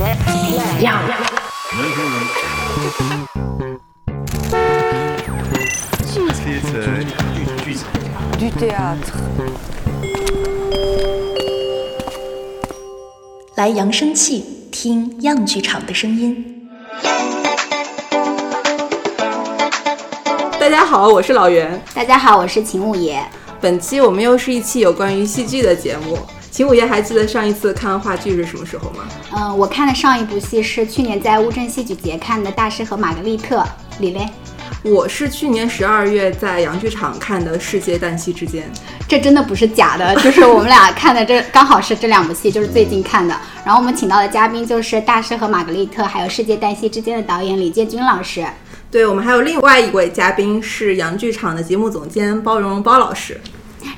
Du théâtre. 来扬声器，听样剧场的声音。大家好，我是老袁。大家好，我是秦五爷。本期我们又是一期有关于戏剧的节目。秦五爷还记得上一次看话剧是什么时候吗？嗯，我看的上一部戏是去年在乌镇戏剧节看的《大师和玛格丽特》。李雷，我是去年十二月在洋剧场看的《世界旦夕之间》。这真的不是假的，就是我们俩看的，这刚好是这两部戏，就是最近看的。然后我们请到的嘉宾就是《大师和玛格丽特》还有《世界旦夕之间》的导演李建军老师。对我们还有另外一位嘉宾是洋剧场的节目总监包容容包老师。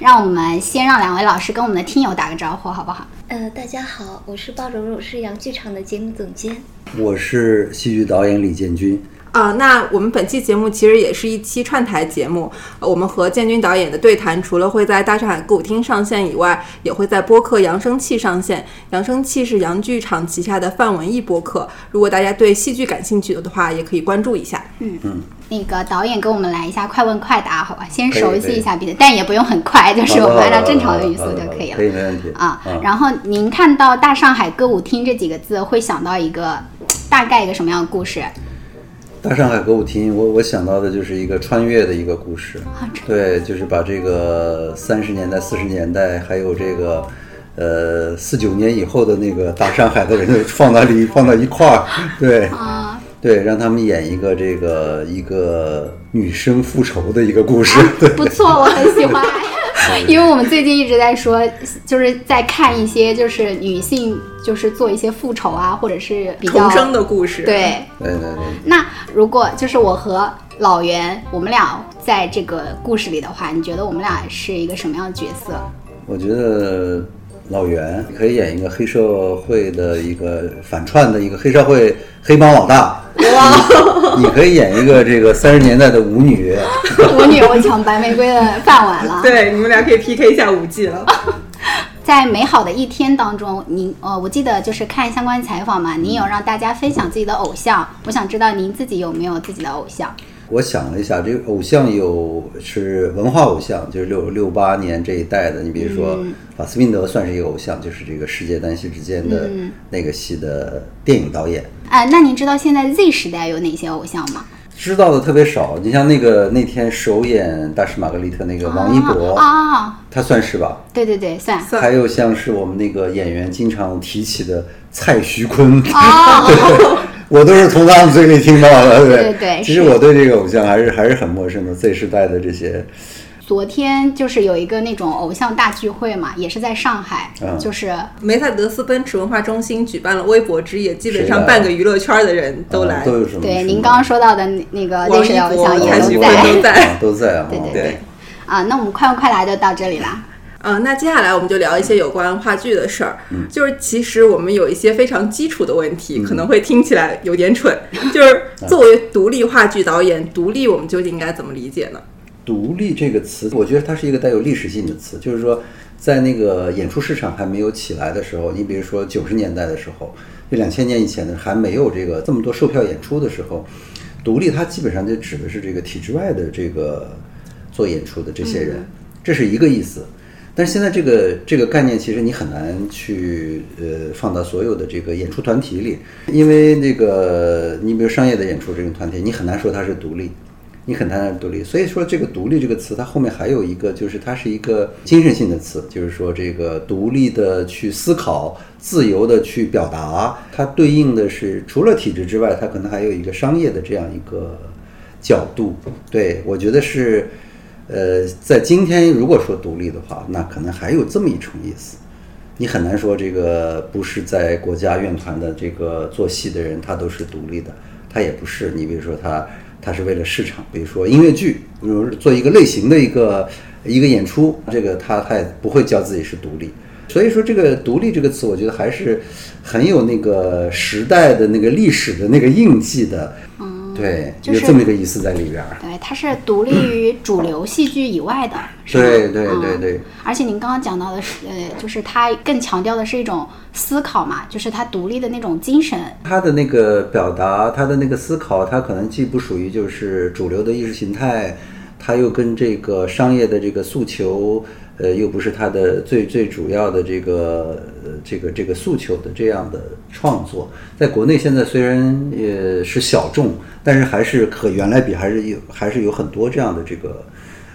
让我们先让两位老师跟我们的听友打个招呼，好不好？呃，大家好，我是包容容，是杨剧场的节目总监。我是戏剧导演李建军。啊，那我们本期节目其实也是一期串台节目。我们和建军导演的对谈，除了会在大上海歌舞厅上线以外，也会在播客扬声器上线。扬声器是杨剧场旗下的泛文艺播客。如果大家对戏剧感兴趣的话，也可以关注一下。嗯嗯，那个导演给我们来一下快问快答，好吧？先熟悉一下彼此，但也不用很快，就是我们按照正常的语速就可以了。可以，没问题啊。然后您看到“大上海歌舞厅”这几个字，会想到一个大概一个什么样的故事？大上海歌舞厅，我我想到的就是一个穿越的一个故事，对，就是把这个三十年代、四十年代，还有这个，呃，四九年以后的那个大上海的人放到里放到一块儿，对，啊。对，让他们演一个这个一个女生复仇的一个故事，对，不错，我很喜欢。因为我们最近一直在说，就是在看一些就是女性就是做一些复仇啊，或者是比较重生的故事。对对对对。那如果就是我和老袁，我们俩在这个故事里的话，你觉得我们俩是一个什么样的角色？我觉得老袁可以演一个黑社会的一个反串的一个黑社会黑帮老大。哇！你可以演一个这个三十年代的舞女。舞女，我抢白玫瑰的饭碗了。对，你们俩可以 PK 一下舞技了。在美好的一天当中，您呃，我记得就是看相关采访嘛，您有让大家分享自己的偶像。我想知道您自己有没有自己的偶像？我想了一下，这个偶像有是文化偶像，就是六六八年这一代的。你比如说，法斯宾德算是一个偶像，就是这个世界旦夕之间的那个戏的电影导演。啊，那您知道现在 Z 时代有哪些偶像吗？知道的特别少。你像那个那天首演《大师玛格丽特》那个王一博啊，他算是吧？对对对，算。还有像是我们那个演员经常提起的蔡徐坤啊。我都是从他们嘴里听到的，对对对。其实我对这个偶像还是还是很陌生的，Z 时代的这些。昨天就是有一个那种偶像大聚会嘛，也是在上海，就是梅赛德斯奔驰文化中心举办了微博之夜，基本上半个娱乐圈的人都来。都有什么？对，您刚刚说到的那个历史偶像也都在，都在，都在啊。对对对。啊，那我们快问快答就到这里啦。嗯，那接下来我们就聊一些有关话剧的事儿。嗯，就是其实我们有一些非常基础的问题，可能会听起来有点蠢。就是作为独立话剧导演，独立我们究竟应该怎么理解呢？独立这个词，我觉得它是一个带有历史性的词。就是说，在那个演出市场还没有起来的时候，你比如说九十年代的时候，就两千年以前的还没有这个这么多售票演出的时候，独立它基本上就指的是这个体制外的这个做演出的这些人，这是一个意思。但是现在这个这个概念其实你很难去呃放到所有的这个演出团体里，因为那个你比如商业的演出这种团体，你很难说它是独立，你很难独立。所以说这个“独立”这个词，它后面还有一个就是它是一个精神性的词，就是说这个独立的去思考、自由的去表达，它对应的是除了体制之外，它可能还有一个商业的这样一个角度。对我觉得是。呃，在今天如果说独立的话，那可能还有这么一重意思。你很难说这个不是在国家院团的这个做戏的人，他都是独立的，他也不是。你比如说他，他是为了市场，比如说音乐剧，比如做一个类型的一个一个演出，这个他他也不会叫自己是独立。所以说这个“独立”这个词，我觉得还是很有那个时代的那个历史的那个印记的。对，就是有这么一个意思在里边儿。对，它是独立于主流戏剧以外的，对对对嗯对，而且您刚刚讲到的是，呃，就是它更强调的是一种思考嘛，就是它独立的那种精神。它的那个表达，它的那个思考，它可能既不属于就是主流的意识形态，它又跟这个商业的这个诉求，呃，又不是他的最最主要的这个呃这个这个诉求的这样的创作，在国内现在虽然也是小众，但是还是和原来比还是有还是有很多这样的这个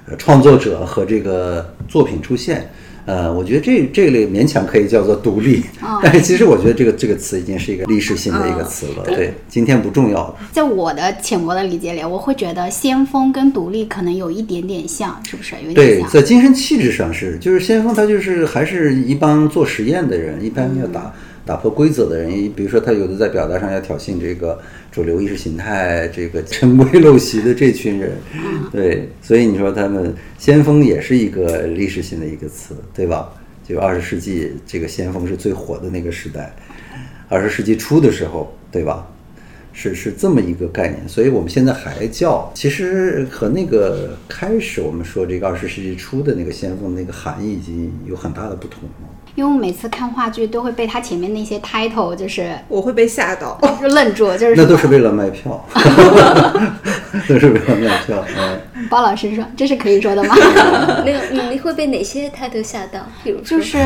呃创作者和这个作品出现。呃，我觉得这这类勉强可以叫做独立，但是其实我觉得这个这个词已经是一个历史性的一个词了。对，今天不重要了。在我的浅薄的理解里，我会觉得先锋跟独立可能有一点点像，是不是？有一点对，在精神气质上是，就是先锋，他就是还是一帮做实验的人，一般要打、打破规则的人。比如说，他有的在表达上要挑衅这个主流意识形态，这个陈规陋习的这群人。对，所以你说他们先锋也是一个历史性的一个词，对吧？就二十世纪这个先锋是最火的那个时代，二十世纪初的时候，对吧？是是这么一个概念，所以我们现在还叫，其实和那个开始我们说这个二十世纪初的那个先锋那个含义已经有很大的不同了。因为我每次看话剧都会被它前面那些 title 就是我会被吓到。就愣住，就是那都是为了卖票，都是为了卖票。嗯，包老师说这是可以说的吗？没有，你你会被哪些 title 吓到？比如说就是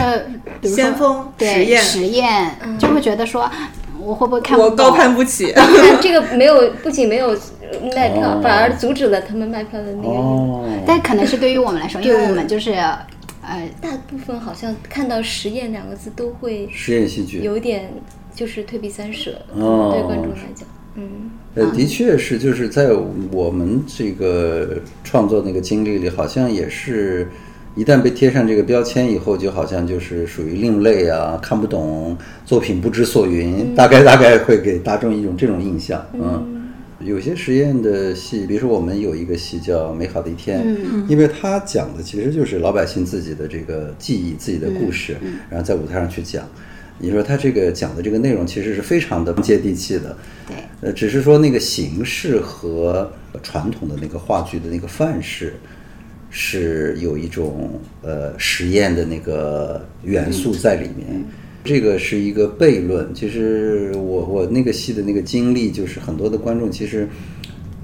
比如说先锋对实验实验，就会觉得说我会不会看不我？高攀不起。看这个没有，不仅没有卖票，哦反而阻止了他们卖票的那个人。哦，但可能是对于我们来说，因为我们就是呃大部分好像看到“实验”两个字都会实验戏剧。有点就是退避三舍，哦。对观众来讲，嗯，呃，的确是，就是在我们这个创作那个经历里，好像也是，一旦被贴上这个标签以后，就好像就是属于另类啊，看不懂，作品不知所云，大概大概会给大众一种这种印象，嗯。有些实验的戏，比如说我们有一个戏叫《美好的一天》，因为它讲的其实就是老百姓自己的这个记忆、自己的故事，然后在舞台上去讲。你说他这个讲的这个内容其实是非常的接地气的，对，呃，只是说那个形式和传统的那个话剧的那个范式是有一种呃实验的那个元素在里面。这个是一个悖论。其实我我那个戏的那个经历，就是很多的观众其实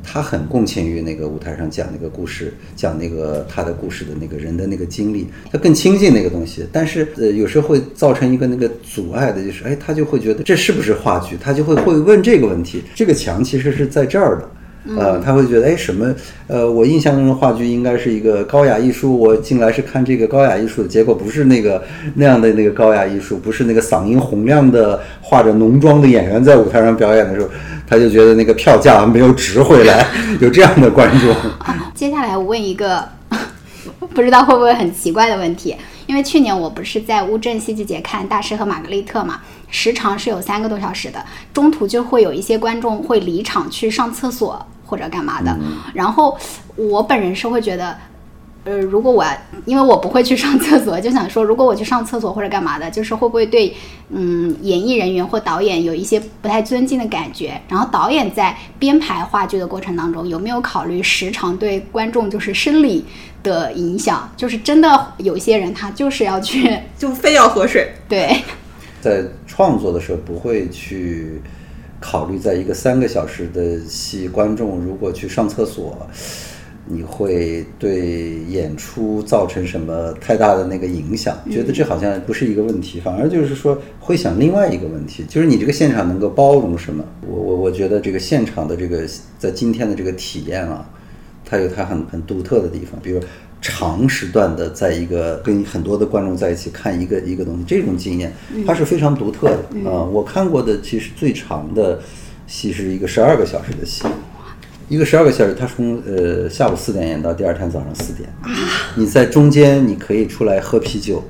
他很共情于那个舞台上讲那个故事，讲那个他的故事的那个人的那个经历，他更亲近那个东西。但是呃，有时候会造成一个那个阻碍的，就是哎，他就会觉得这是不是话剧？他就会会问这个问题。这个墙其实是在这儿的。呃，他会觉得，哎，什么？呃，我印象中的话剧应该是一个高雅艺术，我进来是看这个高雅艺术的，结果不是那个那样的那个高雅艺术，不是那个嗓音洪亮的、化着浓妆的演员在舞台上表演的时候，他就觉得那个票价没有值回来，有这样的观众。接下来我问一个 不知道会不会很奇怪的问题，因为去年我不是在乌镇戏剧节看《大师和玛格丽特》嘛，时长是有三个多小时的，中途就会有一些观众会离场去上厕所或者干嘛的，然后我本人是会觉得。呃，如果我因为我不会去上厕所，就想说，如果我去上厕所或者干嘛的，就是会不会对嗯演艺人员或导演有一些不太尊敬的感觉？然后导演在编排话剧的过程当中，有没有考虑时长对观众就是生理的影响？就是真的有些人他就是要去就非要喝水。对，在创作的时候不会去考虑，在一个三个小时的戏，观众如果去上厕所，你会对演出造成什么太大的那个影响？觉得这好像不是一个问题，反而就是说会想另外一个问题，就是你这个现场能够包容什么？我我我觉得这个现场的这个在今天的这个体验啊，它有它很很独特的地方，比如长时段的在一个跟很多的观众在一起看一个一个东西，这种经验它是非常独特的啊、我看过的其实最长的戏是一个十二个小时的戏。一个十二个小时，它从呃下午四点演到第二天早上四点，你在中间你可以出来喝啤酒，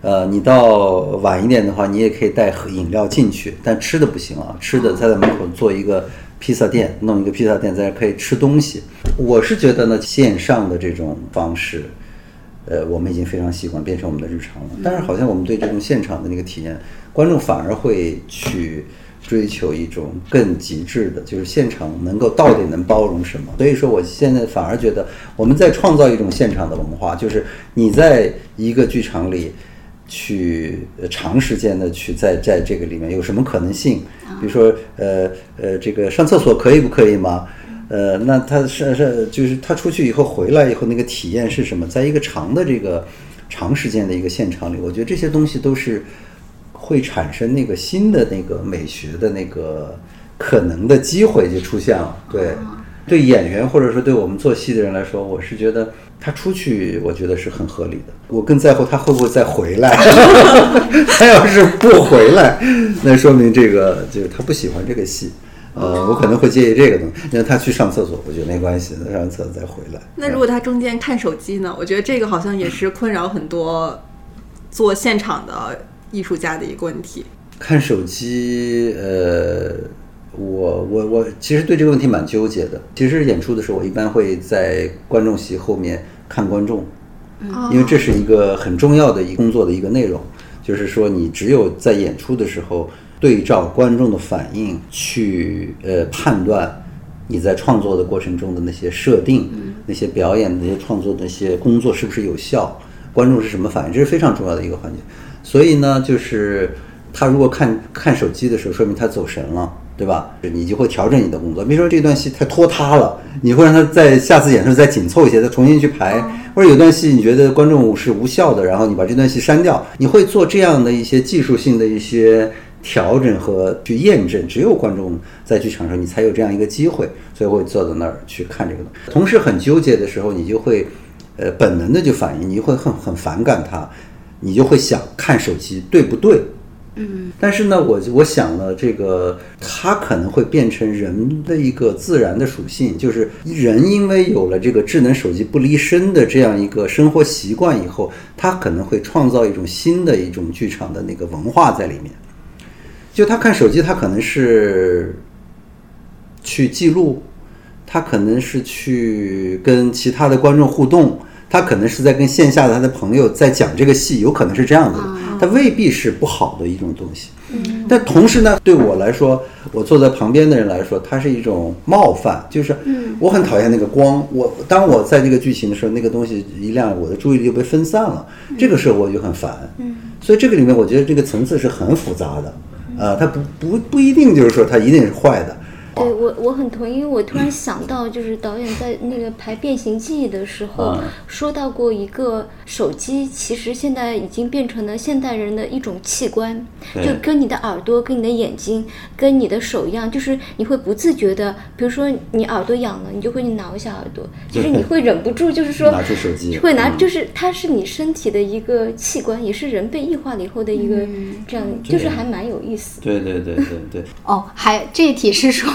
呃，你到晚一点的话，你也可以带喝饮料进去，但吃的不行啊，吃的他在门口做一个披萨店，弄一个披萨店在那可以吃东西。我是觉得呢，线上的这种方式，呃，我们已经非常习惯，变成我们的日常了。但是好像我们对这种现场的那个体验，观众反而会去追求一种更极致的，就是现场能够到底能包容什么。所以说，我现在反而觉得我们在创造一种现场的文化，就是你在一个剧场里。去长时间的去在在这个里面有什么可能性？比如说，呃呃，这个上厕所可以不可以吗？呃，那他是是就是他出去以后回来以后那个体验是什么？在一个长的这个长时间的一个现场里，我觉得这些东西都是会产生那个新的那个美学的那个可能的机会就出现了。对，对演员或者说对我们做戏的人来说，我是觉得。他出去，我觉得是很合理的。我更在乎他会不会再回来。他要是不回来，那说明这个就是他不喜欢这个戏。呃，我可能会介意这个东西。那他去上厕所，我觉得没关系，上完厕所再回来。那如果他中间看手机呢？我觉得这个好像也是困扰很多做现场的艺术家的一个问题。看手机，呃，我我我其实对这个问题蛮纠结的。其实演出的时候，我一般会在观众席后面。看观众，因为这是一个很重要的一工作的一个内容，就是说你只有在演出的时候对照观众的反应去呃判断你在创作的过程中的那些设定、那些表演、那些创作的那些工作是不是有效，观众是什么反应，这是非常重要的一个环节。所以呢，就是他如果看看手机的时候，说明他走神了。对吧？你就会调整你的工作。比如说这段戏太拖沓了，你会让他在下次演出再紧凑一些，再重新去排。或者有段戏你觉得观众是无效的，然后你把这段戏删掉。你会做这样的一些技术性的一些调整和去验证。只有观众在剧场上，你才有这样一个机会，所以会坐在那儿去看这个。同时很纠结的时候，你就会呃本能的就反应，你会很很反感他，你就会想看手机对不对？嗯，但是呢，我我想了，这个它可能会变成人的一个自然的属性，就是人因为有了这个智能手机不离身的这样一个生活习惯以后，他可能会创造一种新的一种剧场的那个文化在里面。就他看手机，他可能是去记录，他可能是去跟其他的观众互动。他可能是在跟线下的他的朋友在讲这个戏，有可能是这样子的，他未必是不好的一种东西。但同时呢，对我来说，我坐在旁边的人来说，它是一种冒犯，就是我很讨厌那个光。我当我在这个剧情的时候，那个东西一亮，我的注意力就被分散了，这个时候我就很烦。所以这个里面，我觉得这个层次是很复杂的，啊，它不不不一定就是说它一定是坏的。对我我很同意，因为我突然想到，就是导演在那个排《变形记》的时候说到过一个手机，其实现在已经变成了现代人的一种器官，就跟你的耳朵、跟你的眼睛、跟你的手一样，就是你会不自觉的，比如说你耳朵痒了，你就会挠一下耳朵，其实你会忍不住，就是说拿出手机，会拿，就是它是你身体的一个器官，也是人被异化了以后的一个这样，就是还蛮有意思。对对对对对。哦，还这一题是说。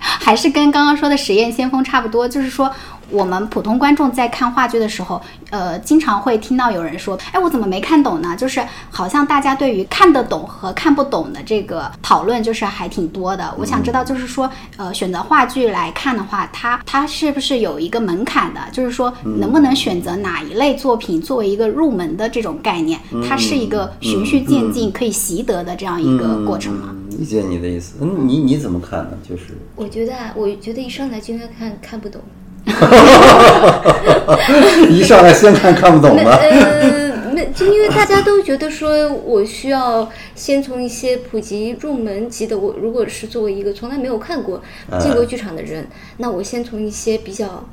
还是跟刚刚说的实验先锋差不多，就是说。我们普通观众在看话剧的时候，呃，经常会听到有人说：“哎，我怎么没看懂呢？”就是好像大家对于看得懂和看不懂的这个讨论，就是还挺多的。我想知道，就是说，呃，选择话剧来看的话，它它是不是有一个门槛的？就是说，能不能选择哪一类作品作为一个入门的这种概念？它是一个循序渐进可以习得的这样一个过程吗？理解你的意思。嗯，你你怎么看呢？就是我觉得啊，我觉得一上来就应该看看不懂。一上来先看看不懂的。呃，那就因为大家都觉得说，我需要先从一些普及入门级的。我如果是作为一个从来没有看过进过剧场的人，那我先从一些比较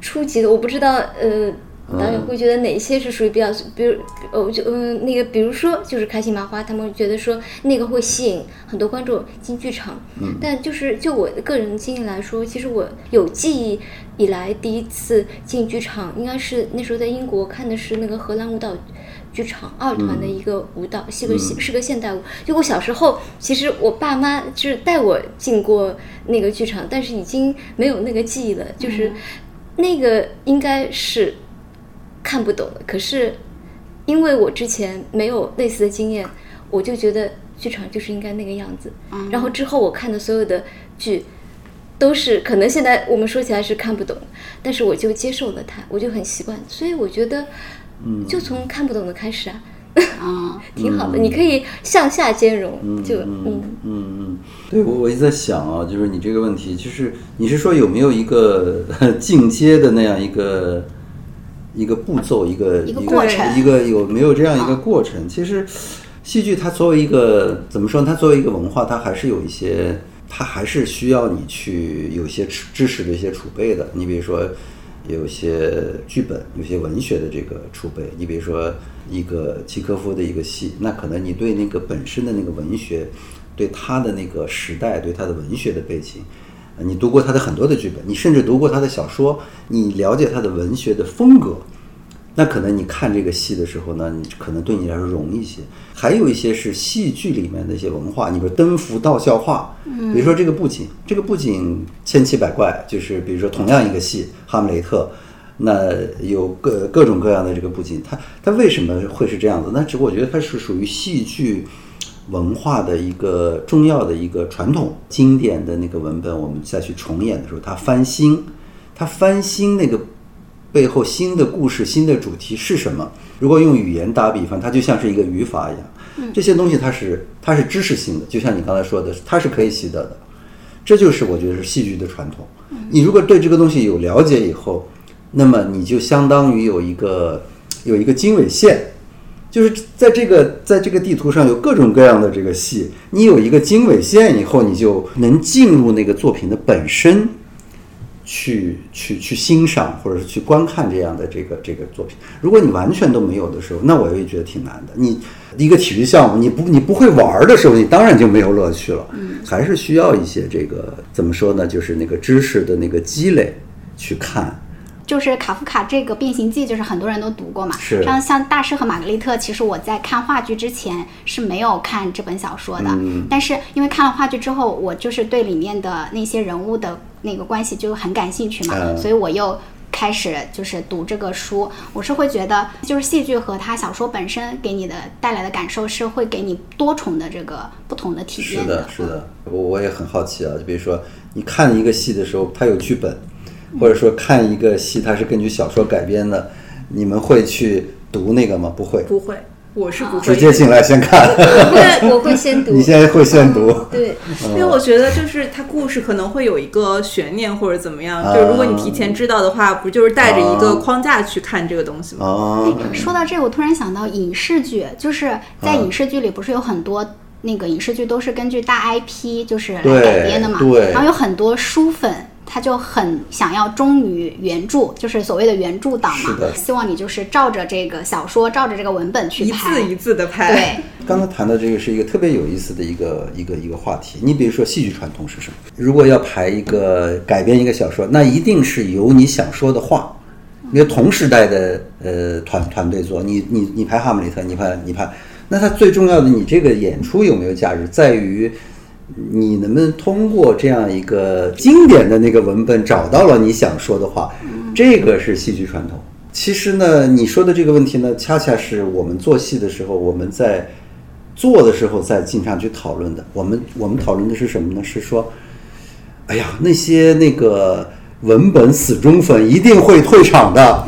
初级的，我不知道呃。导演会觉得哪些是属于比较，比如，呃，就嗯，那个，比如说，就是开心麻花，他们觉得说那个会吸引很多观众进剧场。嗯。但就是就我个人经历来说，其实我有记忆以来第一次进剧场，应该是那时候在英国看的是那个荷兰舞蹈剧场二团的一个舞蹈，是个是个现代舞。就我小时候，其实我爸妈就是带我进过那个剧场，但是已经没有那个记忆了。就是那个应该是。看不懂的，可是因为我之前没有类似的经验，我就觉得剧场就是应该那个样子。然后之后我看的所有的剧，都是可能现在我们说起来是看不懂，但是我就接受了它，我就很习惯。所以我觉得，就从看不懂的开始啊，啊，挺好的。你可以向下兼容，就嗯嗯嗯。对，我我一直在想啊，就是你这个问题，就是你是说有没有一个 进阶的那样一个一个步骤，一个一个过程一个有没有这样一个过程？其实戏剧它作为一个怎么说呢？它作为一个文化，它还是有一些，它还是需要你去有些知知识的一些储备的。你比如说。有些剧本，有些文学的这个储备。你比如说一个契科夫的一个戏，那可能你对那个本身的那个文学，对他的那个时代，对他的文学的背景，呃你读过他的很多的剧本，你甚至读过他的小说，你了解他的文学的风格，那可能你看这个戏的时候呢，你可能对你来说容易一些。还有一些是戏剧里面的一些文化，你比如登福道笑话，比如说这个布景，这个布景千奇百怪，就是比如说同样一个戏《哈姆雷特》，那有各各种各样的这个布景，它它为什么会是这样子？那只我觉得它是属于戏剧文化的一个重要的一个传统经典的那个文本，我们再去重演的时候，它翻新，它翻新那个背后新的故事、新的主题是什么？如果用语言打比方，它就像是一个语法一样，这些东西它是它是知识性的，就像你刚才说的，它是可以习得的。这就是我觉得是戏剧的传统。你如果对这个东西有了解以后，那么你就相当于有一个有一个经纬线，就是在这个在这个地图上有各种各样的这个戏，你有一个经纬线以后，你就能进入那个作品的本身。去去去欣赏或者是去观看这样的这个这个作品。如果你完全都没有的时候，那我也觉得挺难的。你一个体育项目，你不你不会玩儿的时候，你当然就没有乐趣了。嗯，还是需要一些这个怎么说呢？就是那个知识的那个积累去看。就是卡夫卡这个《变形记》，就是很多人都读过嘛。是像像《大师和玛格丽特》，其实我在看话剧之前是没有看这本小说的。嗯但是因为看了话剧之后，我就是对里面的那些人物的那个关系就很感兴趣嘛，嗯所以我又开始就是读这个书。我是会觉得，就是戏剧和它小说本身给你的带来的感受，是会给你多重的这个不同的体验是的，是的，我我也很好奇啊。就比如说，你看一个戏的时候，它有剧本，或者说看一个戏，它是根据小说改编的，你们会去读那个吗？不会，不会，我是不会直接进来先看。对，我会先 读。你现在会先读？对，因为我觉得就是它故事可能会有一个悬念或者怎么样，啊就是如果你提前知道的话，不就是带着一个框架去看这个东西吗？哦，说到这个，我突然想到影视剧，就是在影视剧里不是有很多那个影视剧都是根据大 IP 就是来改编的嘛，对然后有很多书粉。他就很想要忠于原著，就是所谓的原著党嘛，希望你就是照着这个小说，照着这个文本去拍一。字一字的拍，对，刚才谈的这个是一个特别有意思的一个一个一个话题。你比如说戏剧传统是什么？如果要排一个改编一个小说，那一定是有你想说的话。因为同时代的呃团团队做，你你你拍哈姆雷特，你拍你拍，那它最重要的，你这个演出有没有价值，在于你能不能通过这样一个经典的那个文本找到了你想说的话，这个是戏剧传统。其实呢，你说的这个问题呢，恰恰是我们做戏的时候，我们在做的时候在经常去讨论的。我们我们讨论的是什么呢？是说，哎呀，那些那个文本死忠粉一定会退场的。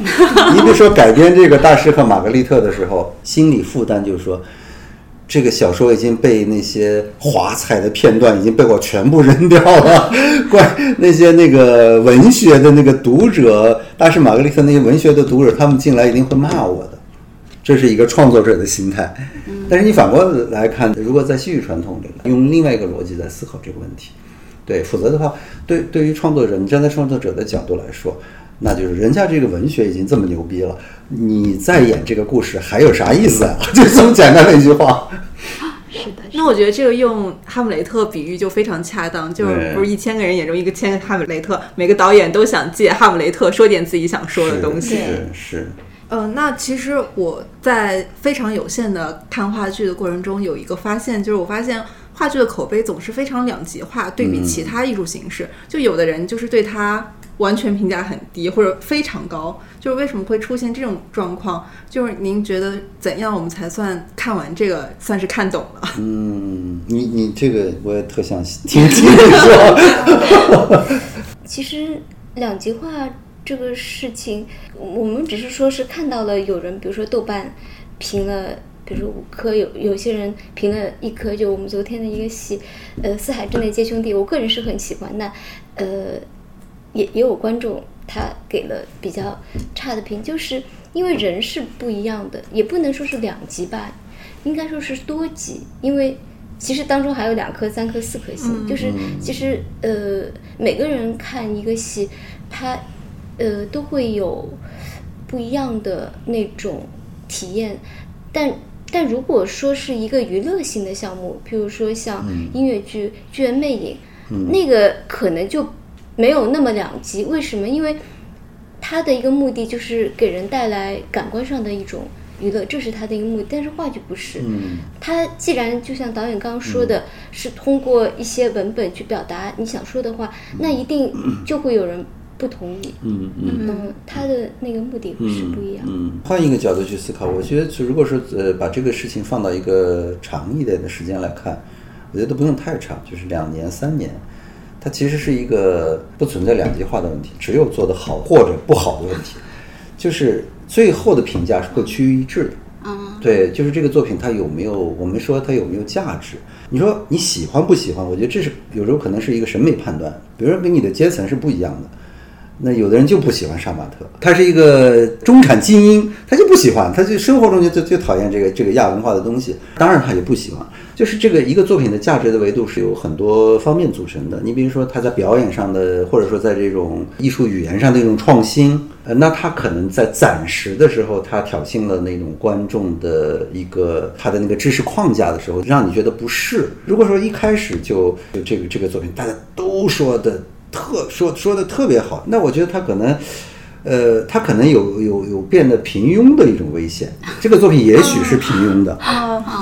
你比如说改编这个《大师和玛格丽特》的时候，心理负担就是说。这个小说已经被那些华彩的片段已经被我全部扔掉了，怪那些那个文学的那个读者，大师玛格丽特那些文学的读者，他们进来一定会骂我的，这是一个创作者的心态。但是你反过来看，如果在戏剧传统里，用另外一个逻辑在思考这个问题，对，否则的话，对对于创作者，你站在创作者的角度来说，那就是人家这个文学已经这么牛逼了，你再演这个故事还有啥意思啊？就这么简单的一句话。是的，那我觉得这个用哈姆雷特比喻就非常恰当，就是不是一千个人眼中一个千个哈姆雷特，每个导演都想借哈姆雷特说点自己想说的东西。是是，嗯，那其实我在非常有限的看话剧的过程中，有一个发现，就是我发现话剧的口碑总是非常两极化，对比其他艺术形式，就有的人就是对它完全评价很低或者非常高，就是为什么会出现这种状况？就是您觉得怎样我们才算看完这个算是看懂了？嗯，你你这个我也特想听 听你说。其实两极化这个事情，我们只是说是看到了有人，比如说豆瓣评了比如说五颗，有有些人评了一颗，就我们昨天的一个戏，呃，《四海之内皆兄弟》，我个人是很喜欢。那呃，也也有观众他给了比较差的评，就是因为人是不一样的，也不能说是两极吧，应该说是多极，因为其实当中还有两颗、三颗、四颗星，就是其实呃，每个人看一个戏，他呃都会有不一样的那种体验，但但如果说是一个娱乐性的项目，譬如说像音乐剧《剧院魅影》，那个可能就没有那么两极。为什么？因为它的一个目的就是给人带来感官上的一种娱乐，这是它的一个目的。但是话剧不是，它既然就像导演刚刚说的，是通过一些文本去表达你想说的话，那一定就会有人不同意。嗯嗯。嗯，他的那个目的是不一样。嗯，换一个角度去思考，我觉得如果说呃把这个事情放到一个长一点的时间来看，我觉得不用太长，就是两年三年，它其实是一个不存在两极化的问题，只有做得好或者不好的问题，就是最后的评价是会趋于一致的。嗯，对，就是这个作品它有没有，我们说它有没有价值？你说你喜欢不喜欢？我觉得这是有时候可能是一个审美判断，比如说跟你的阶层是不一样的。那有的人就不喜欢杀马特，他是一个中产精英，他就不喜欢，他就生活中就就就讨厌这个这个亚文化的东西。当然他也不喜欢，就是这个一个作品的价值的维度是有很多方面组成的。你比如说他在表演上的，或者说在这种艺术语言上的一种创新，呃，那他可能在暂时的时候，他挑衅了那种观众的一个他的那个知识框架的时候，让你觉得不适。如果说一开始就就这个这个作品大家都说的。特说说的特别好，那我觉得他可能，呃，他可能有有有变得平庸的一种危险。这个作品也许是平庸的，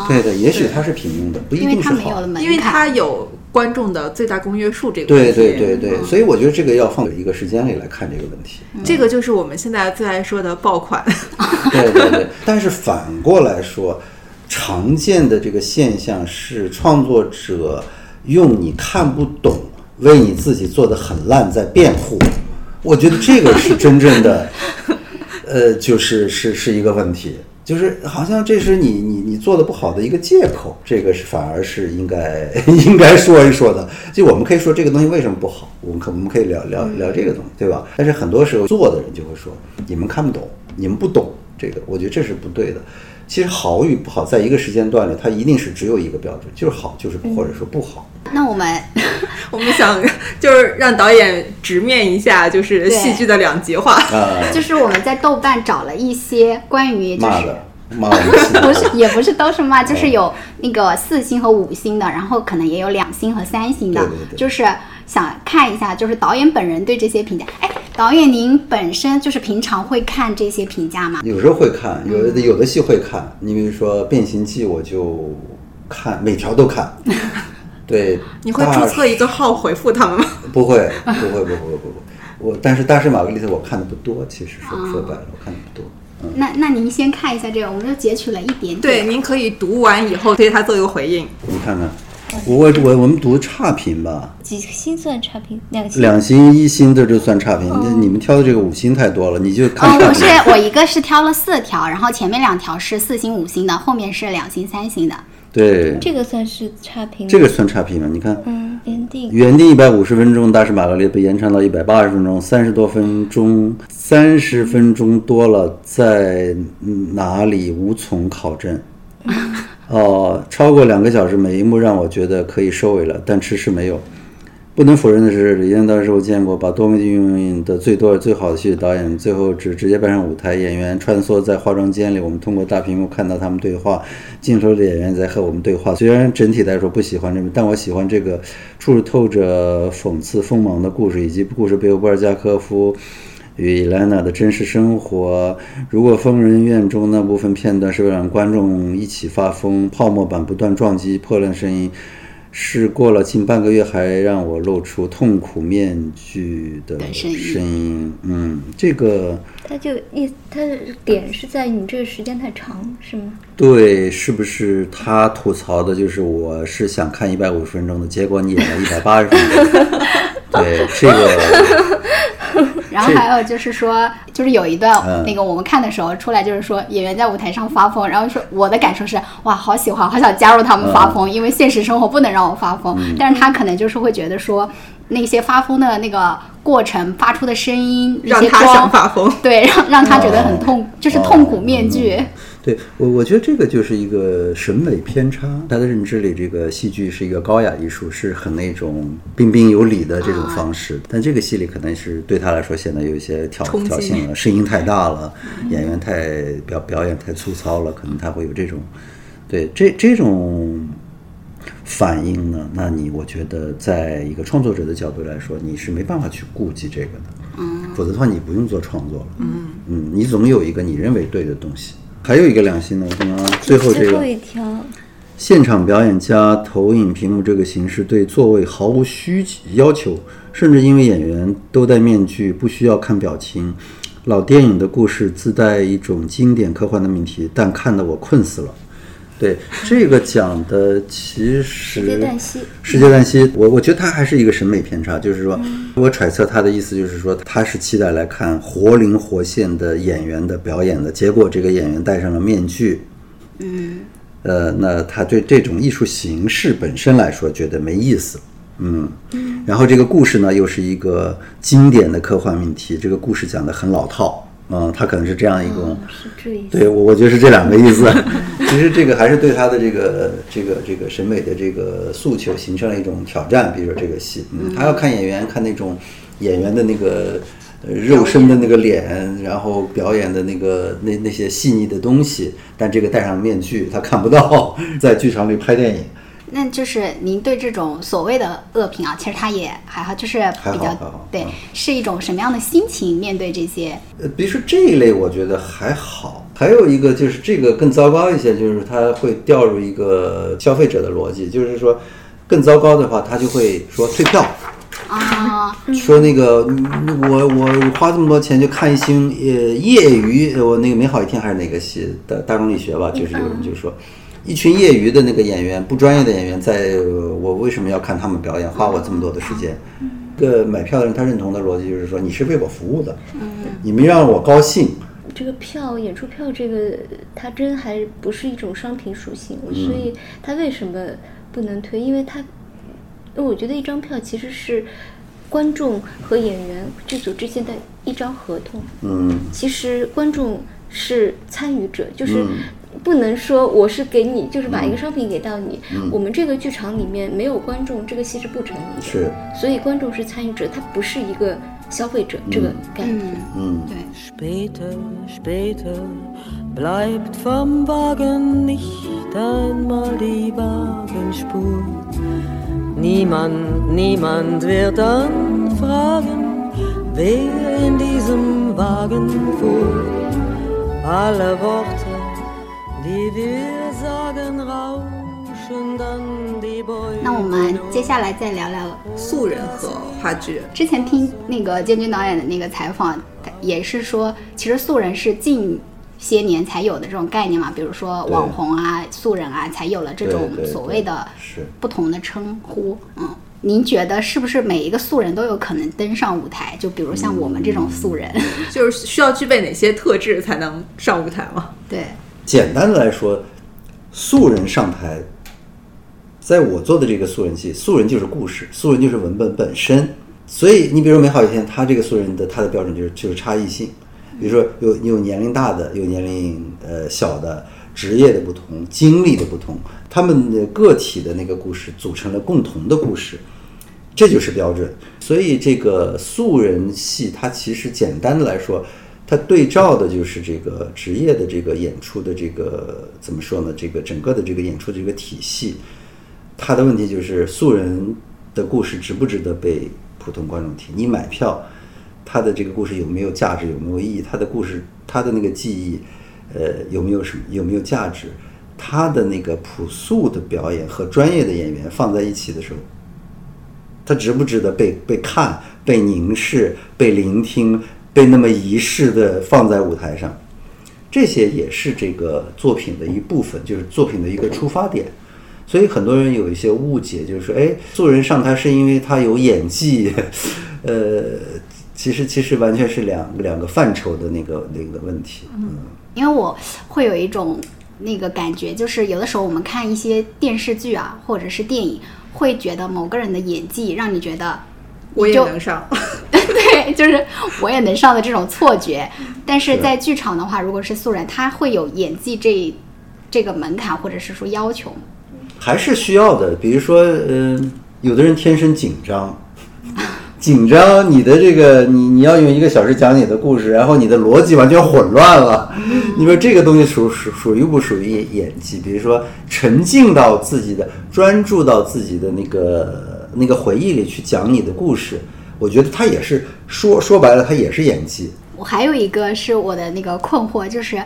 对的，也许它是平庸的，不一定是好。因为它有观众的最大公约数这个对对对对，所以我觉得这个要放在一个时间里来看这个问题。这个就是我们现在最爱说的爆款。对对对，但是反过来说，常见的这个现象是创作者用你看不懂。为你自己做的很烂在辩护，我觉得这个是真正的，呃，就是是是一个问题，就是好像这是你你你做的不好的一个借口，这个是反而是应该 应该说一说的。就我们可以说这个东西为什么不好，我们可我们可以聊聊聊这个东西，对吧？但是很多时候做的人就会说你们看不懂，你们不懂这个，我觉得这是不对的。其实好与不好在一个时间段里，它一定是只有一个标准，就是好就是或者说不好。那我们我们想就是让导演直面一下，就是戏剧的两极化。就是我们在豆瓣找了一些关于就是骂不是也不是都是骂，就是有那个四星和五星的，然后可能也有两星和三星的，就是想看一下，就是导演本人对这些评价。哎，导演您本身就是平常会看这些评价吗？有时候会看，有的有的戏会看。你比如说《变形记》，我就看每条都看。对，你会注册一个号回复他们吗？不会，不会，不会，不不不，我但是《大师玛格丽特》我看的不多，其实说说白了，我看的不多。那那您先看一下这个，我们就截取了一点点。对，您可以读完以后对他做一个回应。你看看，我我我我们读差评吧。几星算差评？两星。两星一星的就算差评。那你们挑的这个五星太多了，你就看。哦，我是我一个是挑了四条，然后前面两条是四星五星的，后面是两星三星的。对，这个算是差评。这个算差评吗？你看，嗯，原定原定一百五十分钟，大师玛格丽被延长到一百八十分钟，三十多分钟，三十分钟多了，在哪里无从考证。哦，超过两个小时，每一幕让我觉得可以收尾了，但迟迟没有。不能否认的是，李安当时我见过把多媒体运用的最多、最好的戏剧导演，最后只直接搬上舞台，演员穿梭在化妆间里，我们通过大屏幕看到他们对话，镜头的演员在和我们对话。虽然整体来说不喜欢这个，但我喜欢这个处透着讽刺、锋芒的故事，以及故事背后布尔加科夫与伊兰娜的真实生活。如果疯人院中那部分片段是为了让观众一起发疯，泡沫板不断撞击破烂声音。是过了近半个月，还让我露出痛苦面具的声音。嗯，这个他就意，他的点是在你这个时间太长，是吗？对，是不是他吐槽的就是我是想看一百五十分钟的，结果你演了一百八十分钟。对，这个。然后还有就是说，就是有一段嗯那个我们看的时候出来，就是说演员在舞台上发疯，然后说我的感受是哇，好喜欢，好想加入他们发疯，因为现实生活不能让我发疯。但是他可能就是会觉得说，那些发疯的那个过程发出的声音，让他想，发疯。对，让让他觉得很痛，就是痛苦面具。对我，我觉得这个就是一个审美偏差。他的认知里，这个戏剧是一个高雅艺术，是很那种彬彬有礼的这种方式。但这个戏里可能是对他来说显得有一些挑挑衅了，声音太大了，演员太表表演太粗糙了，可能他会有这种，对这这种反应呢？那你我觉得，在一个创作者的角度来说，你是没办法去顾及这个的，嗯，否则的话你不用做创作了，嗯嗯，你总有一个你认为对的东西。还有一个良心呢，刚刚最后这最后个一条，现场表演加投影屏幕这个形式对座位毫无需要求，甚至因为演员都戴面具，不需要看表情。老电影的故事自带一种经典科幻的命题，但看得我困死了。对这个讲的其实世界旦夕世界旦夕，我我觉得他还是一个审美偏差，就是说我揣测他的意思就是说他是期待来看活灵活现的演员的表演的，结果这个演员戴上了面具，嗯。呃，那他对这种艺术形式本身来说觉得没意思，嗯，然后这个故事呢又是一个经典的科幻命题，这个故事讲的很老套，嗯，他可能是这样一种，是这意思。对我我觉得是这两个意思。其实这个还是对他的这个这个这个审美的这个诉求形成了一种挑战。比如说这个戏，嗯，他要看演员看那种演员的那个呃肉身的那个脸，然后表演的那个那那些细腻的东西，但这个戴上面具他看不到，在剧场里拍电影。那就是您对这种所谓的恶评啊，其实他也还好，就是比较对嗯，是一种什么样的心情面对这些？呃，比如说这一类，我觉得还好。还有一个就是这个更糟糕一些，就是他会掉入一个消费者的逻辑，就是说更糟糕的话，他就会说退票，啊，说那个嗯我我花这么多钱就看一星呃业余，呃我那个美好一天还是哪个戏的大众力学吧，就是有人就说。一群业余的那个演员，不专业的演员，在呃我为什么要看他们表演，花我这么多的时间？一个买票的人他认同的逻辑就是说，你是为我服务的，你们让我高兴，这个票演出票这个，它真还不是一种商品属性，嗯。所以它为什么不能推？因为它，我觉得一张票其实是观众和演员剧组之间的一张合同。嗯，其实观众是参与者，就是嗯不能说我是给你，就是把一个商品给到你。我们这个剧场里面没有观众，这个戏是不成立的。是，所以观众是参与者，他不是一个消费者这个概念。嗯。对，那我们接下来再聊聊素人和话剧，之前听那个建军导演的那个采访，他也是说，其实素人是近些年才有的这种概念嘛，比如说对。网红啊、素人啊，才有了这种所谓的是。不同的称呼。嗯，您觉得是不是每一个素人都有可能登上舞台？就比如像我们这种素人，就是需要具备哪些特质才能上舞台吗？对，简单的来说，素人上台，在我做的这个素人戏，素人就是故事，素人就是文本本身。所以你比如《美好一天》，他这个素人的他的标准就是就是差异性，比如说有有年龄大的，有年龄呃小的，职业的不同，经历的不同，他们的个体的那个故事组成了共同的故事。这就是标准。所以这个素人戏，它其实简单的来说，它对照的就是这个职业的这个演出的这个怎么说呢？这个整个的这个演出的这个体系，它的问题就是素人的故事值不值得被普通观众听？你买票，他的这个故事有没有价值？有没有意义？他的故事，他的那个记忆，呃，有没有什么有没有价值？他的那个朴素的表演和专业的演员放在一起的时候，他值不值得被被看、被凝视、被聆听、被那么仪式的放在舞台上？这些也是这个作品的一部分，就是作品的一个出发点。所以很多人有一些误解，就是说，哎，素人上台是因为他有演技，呃，其实其实完全是两两个范畴的那个那个问题。嗯，因为我会有一种那个感觉，就是有的时候我们看一些电视剧啊，或者是电影，会觉得某个人的演技让你觉得我也能上。对，就是我也能上的这种错觉。但是在剧场的话，如果是素人，他会有演技这这个门槛，或者是说要求。还是需要的。比如说，嗯、有的人天生紧张，紧张，你的这个你你要用一个小时讲你的故事，然后你的逻辑完全混乱了。你说这个东西属属属于不属于演演技？比如说沉浸到自己的专注到自己的那个那个回忆里去讲你的故事，我觉得他也是说说白了，他也是演技。我还有一个是我的那个困惑，就是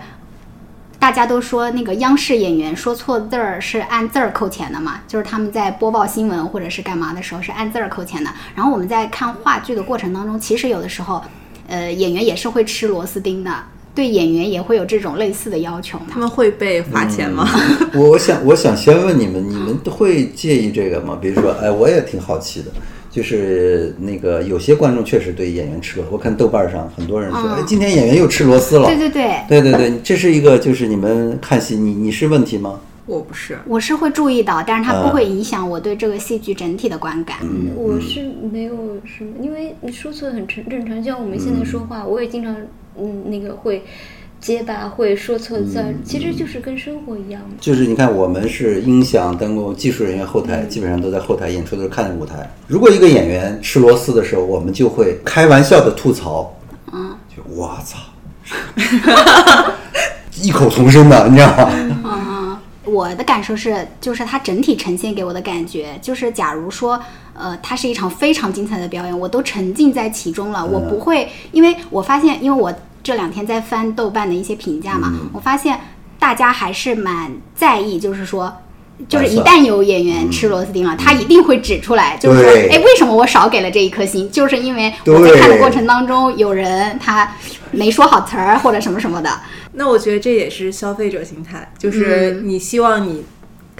大家都说那个央视演员说错字儿是按字儿扣钱的嘛，就是他们在播报新闻或者是干嘛的时候是按字儿扣钱的。然后我们在看话剧的过程当中，其实有的时候，呃，演员也是会吃螺丝钉的，对演员也会有这种类似的要求嘛。他们会被罚钱吗？我我想我想先问你们，你们会介意这个吗？比如说，哎，我也挺好奇的，就是那个有些观众确实对演员吃螺，我看豆瓣上很多人说，哎，今天演员又吃螺丝了。对对对，对对对，这是一个就是你们看戏，你你是问题吗？我不是，我是会注意到，但是它不会影响我对这个戏剧整体的观感。我是没有什么，因为你说错很正正常，就像我们现在说话，我也经常嗯那个会结巴，会说错字儿，其实就是跟生活一样。就是你看，我们是音响、灯光、技术人员，后台基本上都在后台演出，都是看舞台。如果一个演员吃螺丝的时候，我们就会开玩笑的吐槽，啊，就我操，异口同声的，你知道吗？我的感受是，就是它整体呈现给我的感觉，就是假如说，呃，它是一场非常精彩的表演，我都沉浸在其中了，我不会，因为我发现，因为我这两天在翻豆瓣的一些评价嘛，我发现大家还是蛮在意，就是说。就是一旦有演员吃螺丝钉了，他一定会指出来，就是说，对哎，为什么我少给了这一颗星？就是因为我在看的过程当中，有人他没说好词儿或者什么什么的。那我觉得这也是消费者心态，就是你希望你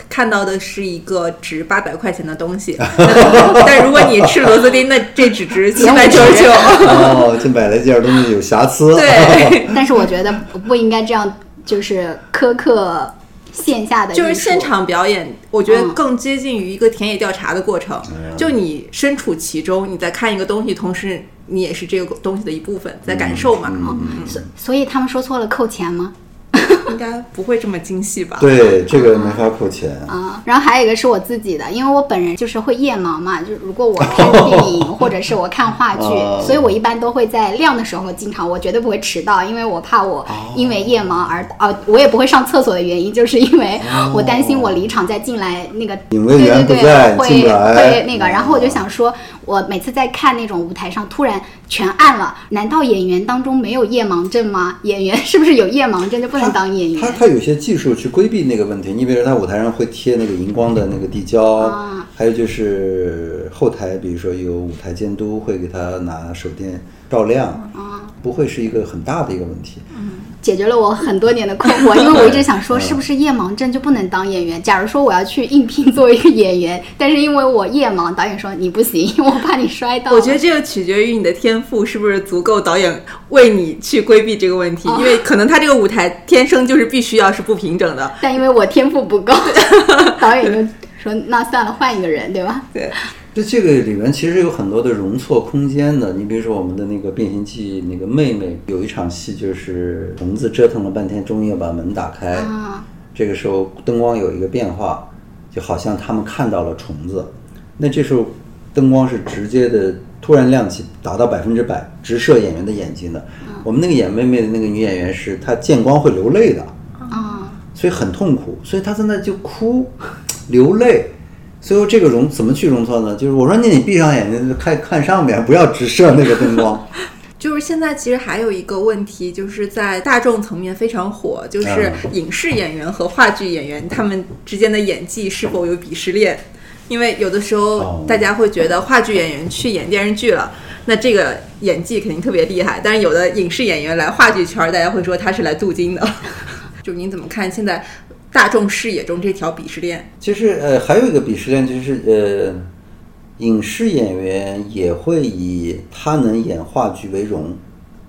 看到的是一个值八百块钱的东西，但如果你吃螺丝钉，那这只值七百九十九。哦，这买了一件东西有瑕疵。对，但是我觉得不应该这样，就是苛刻线下的，就是现场表演，我觉得嗯更接近于一个田野调查的过程。嗯就你身处其中，你在看一个东西，同时你也是这个东西的一部分，在感受嘛。所所以他们说错了扣钱吗？应该不会这么精细吧？对，这个没法扣钱。啊，然后还有一个是我自己的，因为我本人就是会夜盲嘛，就如果我看电影或者是我看话剧，哦所以我一般都会在亮的时候进场，我绝对不会迟到，因为我怕我因为夜盲而哦、我也不会上厕所的原因，就是因为我担心我离场再进来那个警卫员对对不在对，会会那个，然后我就想说，我每次在看那种舞台上突然全暗了，难道演员当中没有夜盲症吗？演员是不是有夜盲症就不能当演员？他他有些技术去规避那个问题，你比如说他舞台上会贴那个荧光的那个地胶，啊还有就是后台，比如说有舞台监督会给他拿手电照亮，啊不会是一个很大的一个问题。解决了我很多年的困惑，因为我一直想嗯说，是不是夜盲症就不能当演员？假如说我要去应聘作为一个演员，但是因为我夜盲，导演说你不行，我怕你摔倒。我觉得这个取决于你的天赋是不是足够，导演为你去规避这个问题，因为可能他这个舞台天生就是必须要是不平整的。但因为我天赋不够，导演就说那算了，换一个人，对吧？对，就这个里面其实有很多的容错空间的。你比如说我们的那个《变形记》那个妹妹，有一场戏就是虫子折腾了半天，终于要把门打开。啊这个时候灯光有一个变化，就好像他们看到了虫子。那这时候灯光是直接的突然亮起，达到百分之百，直射演员的眼睛的。我们那个演妹妹的那个女演员是她见光会流泪的。啊，所以很痛苦，所以她在那就哭，流泪。所以说这个容怎么去容错呢？就是我说那你闭上眼睛看看上面，不要直射那个灯光。就是现在其实还有一个问题，就是在大众层面非常火，就是影视演员和话剧演员他们之间的演技是否有鄙视链？因为有的时候哦大家会觉得话剧演员去演电视剧了，那这个演技肯定特别厉害，但是有的影视演员来话剧圈，大家会说他是来镀金的。就您怎么看现在大众视野中这条鄙视链？其实呃还有一个鄙视链就是呃，影视演员也会以他能演话剧为荣，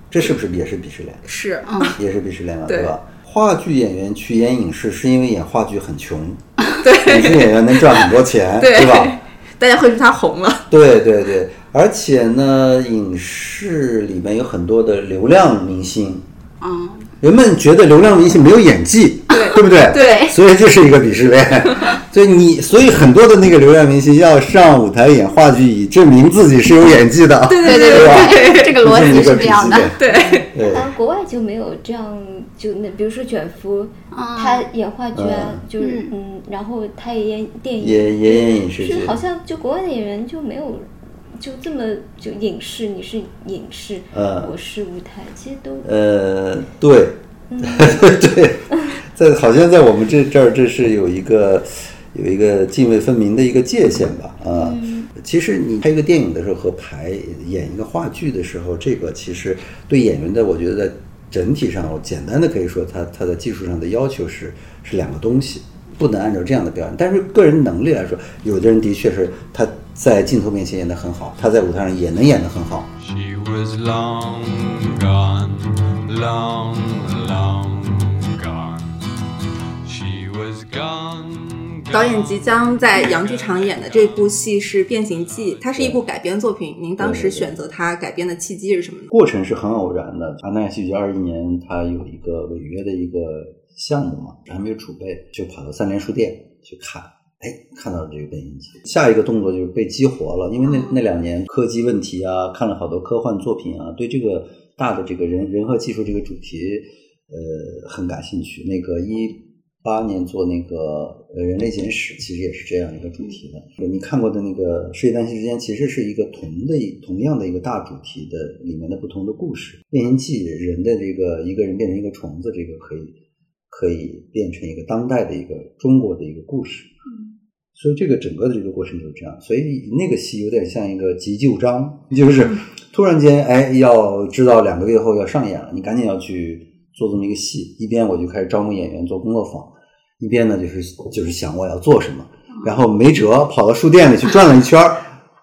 这是不是也是鄙视链？是，也是鄙视链了，对。对吧？话剧演员去演影视，是因为演话剧很穷，对，影视演员能赚很多钱，对吧？大家会说他红了，对对对，而且呢，影视里面有很多的流量明星，嗯，人们觉得流量明星没有演技，对不对？对。所以这是一个鄙视链。所以你，所以很多的那个流量明星要上舞台演话剧，以证明自己是有演技的，对对对 这个逻辑是这样的。对，链。对，啊，国外就没有这样，就那比如说卷福，啊。他演话剧啊，嗯就是嗯，然后他也演电影，也也演影视剧。是好像就国外的演员就没有就这么就影视，你是影视，呃。我是舞台，其实都呃，对，对，在好像在我们这这儿，这是有一个有一个泾渭分明的一个界限吧，啊、其实你拍一个电影的时候和排演一个话剧的时候，这个其实对演员的，我觉得在整体上，我简单的可以说，他他的技术上的要求是是两个东西。不能按照这样的表演，但是个人能力来说，有的人的确是他在镜头面前演得很好，他在舞台上也能演得很好。She was long gone, long, long 导演即将在杨剧场演的这部戏是《变形记》，它是一部改编作品。您当时选择它改编的契机是什么呢？过程是很偶然的。阿那亚戏剧二一年，它有一个违约的一个项目嘛，还没有储备，就跑到三联书店去看。哎，看到了这个变形记，下一个动作就是被激活了，因为那 那两年科技问题啊，看了好多科幻作品啊，对这个大的这个人人和技术这个主题，呃，很感兴趣。那个一八年做那个呃《人类简史》，其实也是这样一个主题的。你看过的那个《世界诞生之间》，其实是一个同的同样的一个大主题的里面的不同的故事。变形记人的这个一个人变成一个虫子，这个可以可以变成一个当代的一个中国的一个故事。嗯所以这个整个的这个过程就是这样，所以那个戏有点像一个急救章，就是突然间，哎，要知道两个月后要上演了，你赶紧要去做这么一个戏。一边我就开始招募演员做工作坊，一边呢就是就是想我要做什么，然后没辙，跑到书店里去转了一圈儿，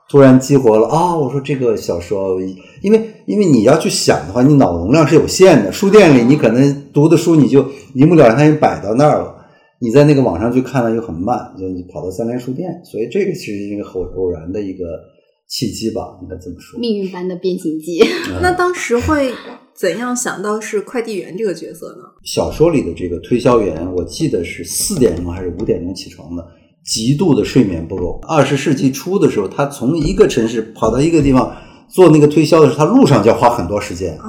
突然激活了啊！我说这个小说，因为因为你要去想的话，你脑容量是有限的，书店里你可能读的书你就一目了然，它已经摆到那儿了。你在那个网上去看了又很慢，就你跑到三联书店，所以这个是一个偶偶然的一个契机吧，应该这么说。命运般的变形记，那当时会怎样想到是快递员这个角色呢？小说里的这个推销员，我记得是四点钟还是五点钟起床的，极度的睡眠不够。二十世纪初的时候，他从一个城市跑到一个地方做那个推销的时候，他路上就要花很多时间，嗯，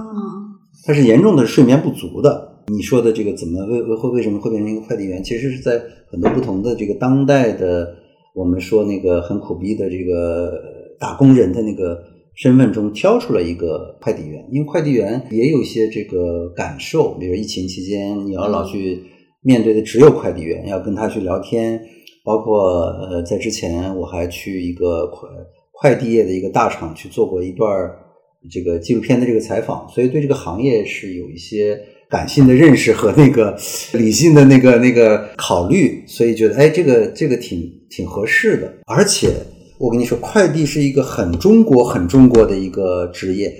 他是严重的睡眠不足的。你说的这个怎么为为会为什么会变成一个快递员？其实是在很多不同的这个当代的，我们说那个很苦逼的这个打工人的那个身份中挑出了一个快递员，因为快递员也有一些这个感受，比如疫情期间你要老去面对的只有快递员，要跟他去聊天，包括呃在之前我还去一个快快递业的一个大厂去做过一段这个纪录片的这个采访，所以对这个行业是有一些感性的认识和那个理性的那个那个考虑，所以觉得哎，这个这个挺挺合适的。而且我跟你说，快递是一个很中国、很中国的一个职业。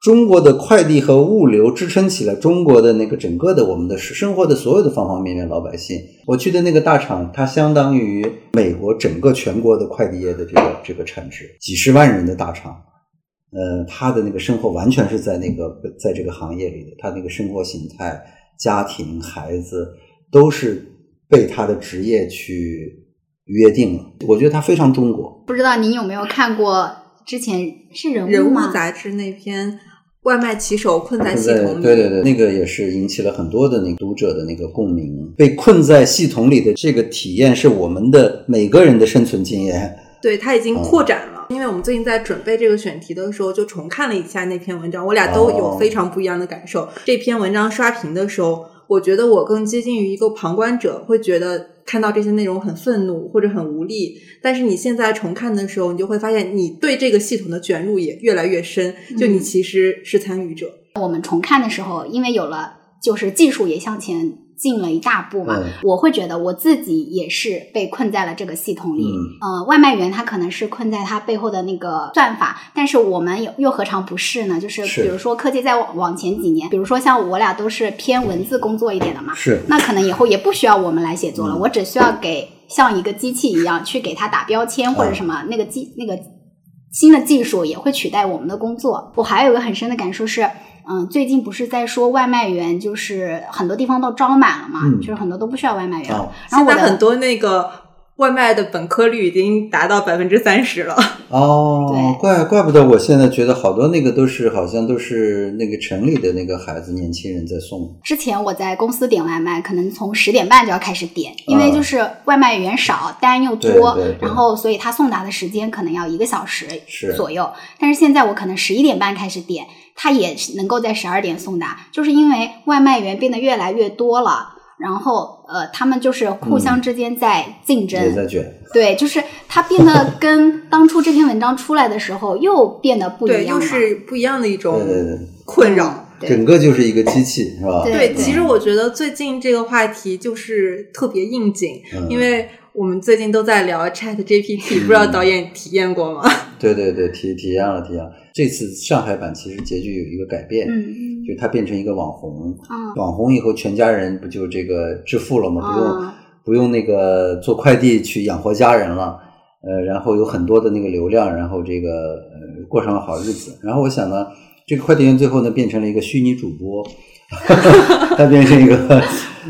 中国的快递和物流支撑起了中国的那个整个的我们的生活的所有的方方面面老百姓。我去的那个大厂，它相当于美国整个全国的快递业的这个这个产值，几十万人的大厂。呃，他的那个生活完全是在那个在这个行业里的，他那个生活形态、家庭、孩子都是被他的职业去约定了。我觉得它非常中国。不知道您有没有看过之前是人人物吗？杂志那篇外卖骑手困在系统里，对对对，那个也是引起了很多的那个读者的那个共鸣。被困在系统里的这个体验，是我们的每个人的生存经验。对，它已经嗯扩展了。因为我们最近在准备这个选题的时候，就重看了一下那篇文章，我俩都有哦非常不一样的感受。这篇文章刷屏的时候，我觉得我更接近于一个旁观者，会觉得看到这些内容很愤怒或者很无力。但是你现在重看的时候，你就会发现你对这个系统的卷入也越来越深，就你其实是参与者。我们重看的时候，因为有了就是技术也向前进了一大步嘛。嗯我会觉得我自己也是被困在了这个系统里。嗯呃，外卖员他可能是困在他背后的那个算法，但是我们又又何尝不是呢？就是是比如说科技再往往前几年，比如说像我俩都是偏文字工作一点的嘛，是那可能以后也不需要我们来写作了，嗯我只需要给像一个机器一样去给它打标签或者嗯什么，那个技那个新的技术也会取代我们的工作。我还有一个很深的感受是。嗯，最近不是在说外卖员，就是很多地方都招满了嘛，嗯就是很多都不需要外卖员了。哦现然后我的在很多那个外卖的本科率已经达到百分之三十了。哦对，怪怪不得我现在觉得好多那个都是好像都是那个城里的那个孩子年轻人在送。之前我在公司点外卖，可能从十点半就要开始点，因为啊就是外卖员少，单又多，对对对然后所以他送达的时间可能要一个小时是左右。但是现在我可能十一点半开始点，他也能够在十二点送达，就是因为外卖员变得越来越多了。然后，呃，他们就是互相之间在竞争，也在卷，对，就是它变得跟当初这篇文章出来的时候又变得不一，样了，又是不一样的一种对对对，困扰。对。整个就是一个机器，是吧？对对，其实我觉得最近这个话题就是特别应景，嗯。因为我们最近都在聊 Chat GPT，、不知道导演体验过吗？对对对，体体验了体验了。这次上海版其实结局有一个改变，嗯就他变成一个网红，嗯网红以后全家人不就这个致富了吗？不用、啊不用那个做快递去养活家人了，呃，然后有很多的那个流量，然后这个呃过上了好日子。然后我想呢，这个快递员最后呢变成了一个虚拟主播，他变成一个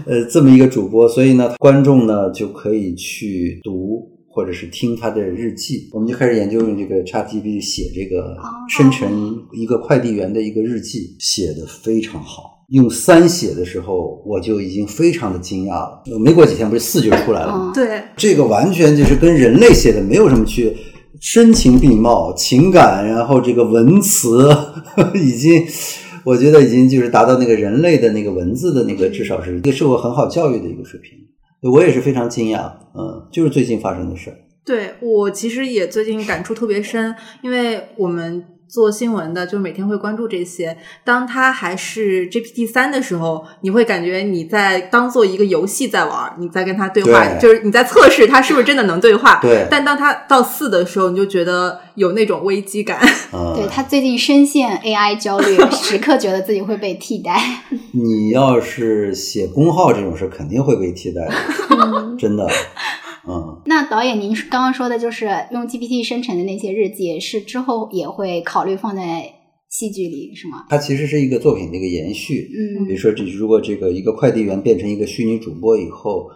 呃这么一个主播，所以呢，观众呢就可以去读。或者是听他的日记，我们就开始研究用这个 ChatGPT 写这个生成一个快递员的一个日记，写的非常好。用三写的时候，我就已经非常的惊讶了。呃没过几天，不是四就出来了吗？嗯，对，这个完全就是跟人类写的没有什么区别，声情并茂，情感，然后这个文词 已经，我觉得已经就是达到那个人类的那个文字的那个，至少是一个受过很好教育的一个水平。我也是非常惊讶，嗯，就是最近发生的事。对我其实也最近感触特别深，因为我们做新闻的，就每天会关注这些。当它还是 GPT 三的时候，你会感觉你在当做一个游戏在玩，你在跟它对话，对就是你在测试它是不是真的能对话。对但当它到四的时候，你就觉得有那种危机感。嗯，对他最近深陷 AI 焦虑，时刻觉得自己会被替代。你要是写公号这种事，肯定会被替代的，真的。嗯，那导演，您刚刚说的就是用 GPT 生成的那些日记，是之后也会考虑放在戏剧里，是吗？它其实是一个作品的一个延续。嗯比如说，这如果这个一个快递员变成一个虚拟主播以后，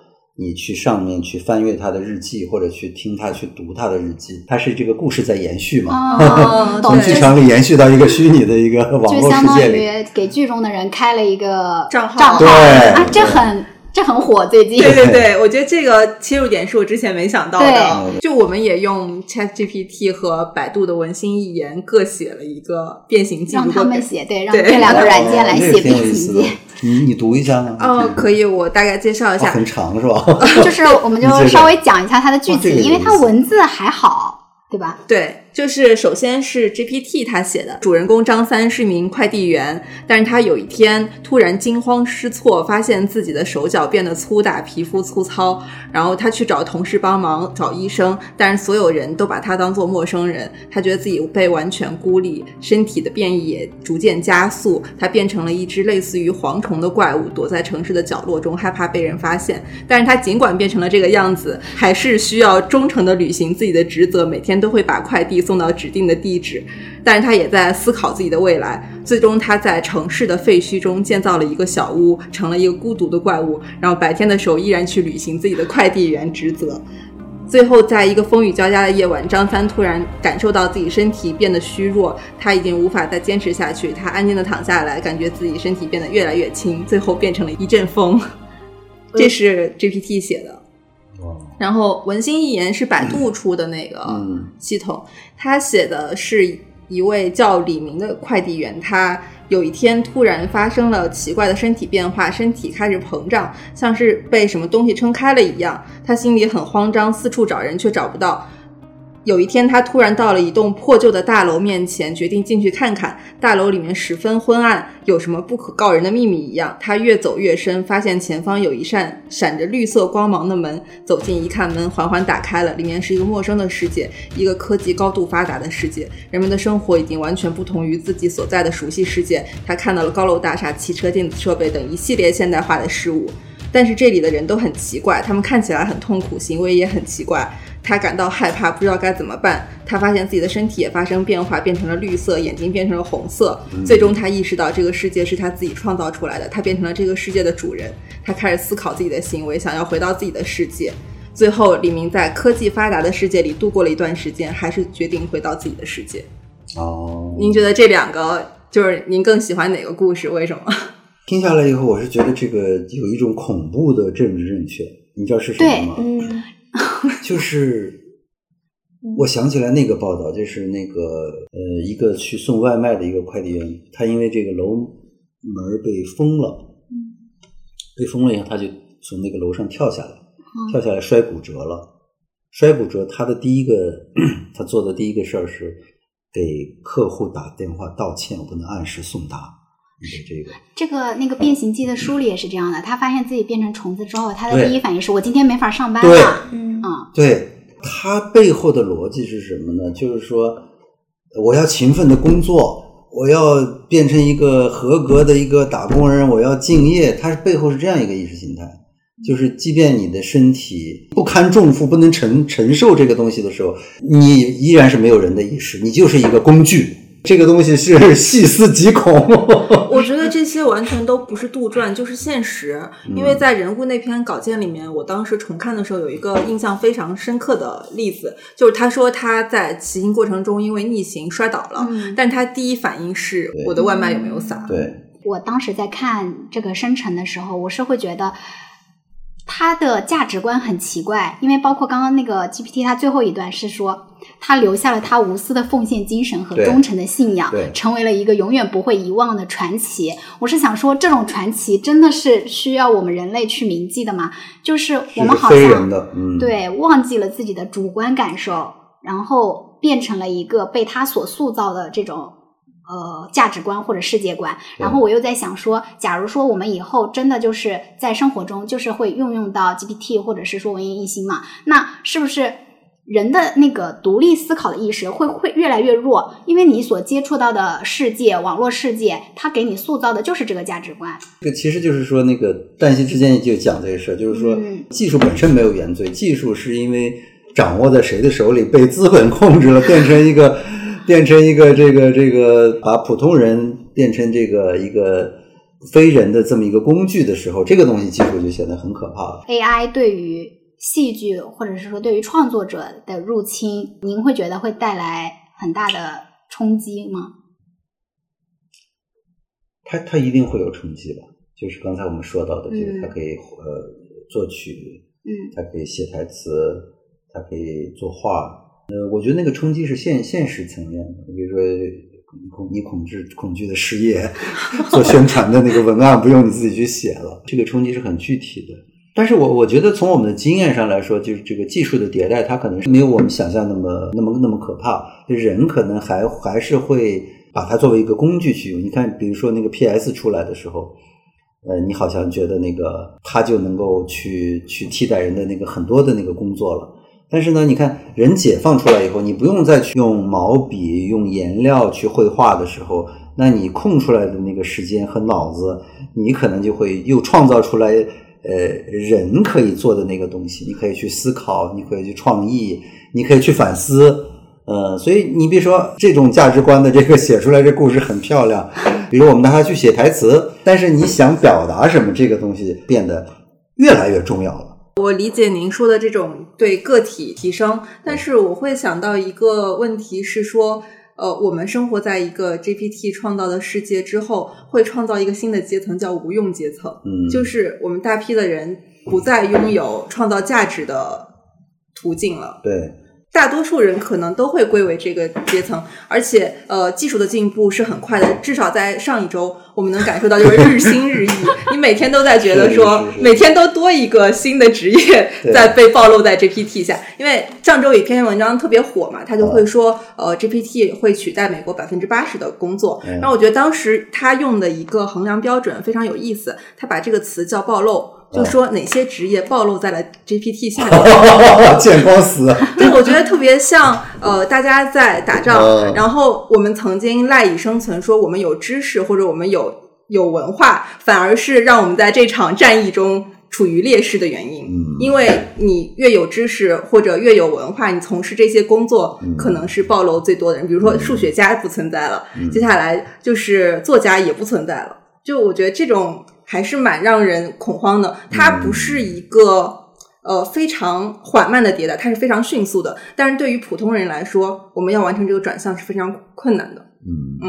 你去上面去翻阅他的日记，或者去听他去读他的日记，它是这个故事在延续嘛？从剧场里延续到一个虚拟的一个网就络相当世界里。于给剧中的人开了一个账号账号对啊，这很这很火，最近对对对，我觉得这个切入点是我之前没想到的。就我们也用 ChatGPT 和百度的文心一言各写了一个变形记，让他们写，对，让这两个软件来写变形记。。你你读一下呢？哦，可以，我大概介绍一哦，下。很长是吧？就是我们就稍微讲一下它的剧哦这情，因为它文字还好，对吧？对，就是首先是 GPT 他写的，主人公张三是名快递员，但是他有一天突然惊慌失措，发现自己的手脚变得粗大，皮肤粗糙，然后他去找同事帮忙找医生，但是所有人都把他当做陌生人，他觉得自己被完全孤立，身体的变异也逐渐加速，他变成了一只类似于蝗虫的怪物，躲在城市的角落中，害怕被人发现。但是他尽管变成了这个样子，还是需要忠诚的履行自己的职责，每天都会把快递送到指定的地址。但是他也在思考自己的未来。最终，他在城市的废墟中建造了一个小屋，成了一个孤独的怪物。然后白天的时候依然去履行自己的快递员职责。最后，在一个风雨交加的夜晚，张三突然感受到自己身体变得虚弱，他已经无法再坚持下去。他安静的躺下来，感觉自己身体变得越来越轻，最后变成了一阵风。这是 GPT 写的。哦然后文心一言是百度出的那个嗯系统，他写的是一位叫李明的快递员，他有一天突然发生了奇怪的身体变化，身体开始膨胀，像是被什么东西撑开了一样，他心里很慌张，四处找人却找不到。有一天，他突然到了一栋破旧的大楼面前，决定进去看看。大楼里面十分昏暗，有什么不可告人的秘密一样。他越走越深，发现前方有一扇闪着绿色光芒的门。走近一看，门缓缓打开了，里面是一个陌生的世界，一个科技高度发达的世界。人们的生活已经完全不同于自己所在的熟悉世界。他看到了高楼大厦、汽车、电子设备等一系列现代化的事物。但是这里的人都很奇怪，他们看起来很痛苦，行为也很奇怪。他感到害怕，不知道该怎么办。他发现自己的身体也发生变化，变成了绿色，眼睛变成了红色。最终，他意识到这个世界是他自己创造出来的，他变成了这个世界的主人。他开始思考自己的行为，想要回到自己的世界。最后，李明在科技发达的世界里度过了一段时间，还是决定回到自己的世界。哦，您觉得这两个就是您更喜欢哪个故事？为什么？听下来以后，我是觉得这个有一种恐怖的政治正确，你知道是什么吗？嗯，就是我想起来那个报道，就是那个呃，一个去送外卖的一个快递员，他因为这个楼门被封了，被封了以后，他就从那个楼上跳下来，跳下来摔骨折了。摔骨折，他的第一个 他做的第一个事儿是给客户打电话道歉，我不能按时送达你的这个。这个那个变形记的书里也是这样的，他发现自己变成虫子之后，他的第一反应是我今天没法上班了。嗯嗯，对他背后的逻辑是什么呢？就是说，我要勤奋的工作，我要变成一个合格的一个打工人，我要敬业。他背后是这样一个意识形态，就是即便你的身体不堪重负，不能承承受这个东西的时候，你依然是没有人的意识，你就是一个工具。这个东西是细思极恐。我觉得这些完全都不是杜撰，就是现实。因为在人物那篇稿件里面，我当时重看的时候有一个印象非常深刻的例子，就是他说他在骑行过程中因为逆行摔倒了，嗯但他第一反应是我的外卖有没有洒？对，我当时在看这个生成的时候，我是会觉得他的价值观很奇怪，因为包括刚刚那个 GPT，他最后一段是说他留下了他无私的奉献精神和忠诚的信仰对，成为了一个永远不会遗忘的传奇。我是想说，这种传奇真的是需要我们人类去铭记的吗？就是我们好像，嗯，对，忘记了自己的主观感受，然后变成了一个被他所塑造的这种呃价值观或者世界观。然后我又在想说，假如说我们以后真的就是在生活中就是会运用到 GPT 或者是说文艺一心嘛，那是不是？人的那个独立思考的意识会会越来越弱，因为你所接触到的世界，网络世界，它给你塑造的就是这个价值观。这个其实就是说，那个旦夕之间就讲这个事儿，就是说嗯技术本身没有原罪，技术是因为掌握在谁的手里，被资本控制了，变成一个变成一个这个这个把普通人变成这个一个非人的这么一个工具的时候，这个东西技术就显得很可怕了。AI 对于戏剧或者是说对于创作者的入侵，您会觉得会带来很大的冲击吗？它它一定会有冲击吧？就是刚才我们说到的，这个嗯它可以呃作曲，嗯它可以写台词，它可以作画。呃，我觉得那个冲击是现现实层面的，比如说你恐你恐惧恐惧的失业，做宣传的那个文案不用你自己去写了，这个冲击是很具体的。但是我我觉得从我们的经验上来说，就是这个技术的迭代，它可能是没有我们想象那么那么那么可怕。人可能还还是会把它作为一个工具去用。你看，比如说那个 PS 出来的时候，呃，你好像觉得那个它就能够去去替代人的那个很多的那个工作了。但是呢，你看人解放出来以后，你不用再去用毛笔、用颜料去绘画的时候，那你空出来的那个时间和脑子，你可能就会又创造出来，呃，人可以做的那个东西。你可以去思考，你可以去创意，你可以去反思。呃，所以你比如说这种价值观的这个写出来这故事很漂亮，比如我们拿它去写台词，但是你想表达什么，这个东西变得越来越重要了。我理解您说的这种对个体提升，但是我会想到一个问题是说，呃，我们生活在一个 GPT 创造的世界之后，会创造一个新的阶层，叫无用阶层，嗯，就是我们大批的人不再拥有创造价值的途径了。对，大多数人可能都会归为这个阶层，而且呃，技术的进步是很快的，至少在上一周，我们能感受到就是日新日异，你每天都在觉得说每天都多一个新的职业在被暴露在 GPT 下，因为上周有一篇文章特别火嘛，他就会说呃 GPT 会取代美国百分之八十的工作，嗯。然后我觉得当时他用的一个衡量标准非常有意思，他把这个词叫暴露。就说哪些职业暴露在了 GPT 下面，见光死，对，我觉得特别像呃，大家在打仗，嗯然后我们曾经赖以生存，说我们有知识或者我们有有文化，反而是让我们在这场战役中处于劣势的原因。嗯因为你越有知识或者越有文化，你从事这些工作嗯可能是暴露最多的人。比如说数学家不存在了，嗯接下来就是作家也不存在了。就我觉得这种还是蛮让人恐慌的。它不是一个呃非常缓慢的迭代，它是非常迅速的。但是对于普通人来说，我们要完成这个转向是非常困难的。嗯嗯，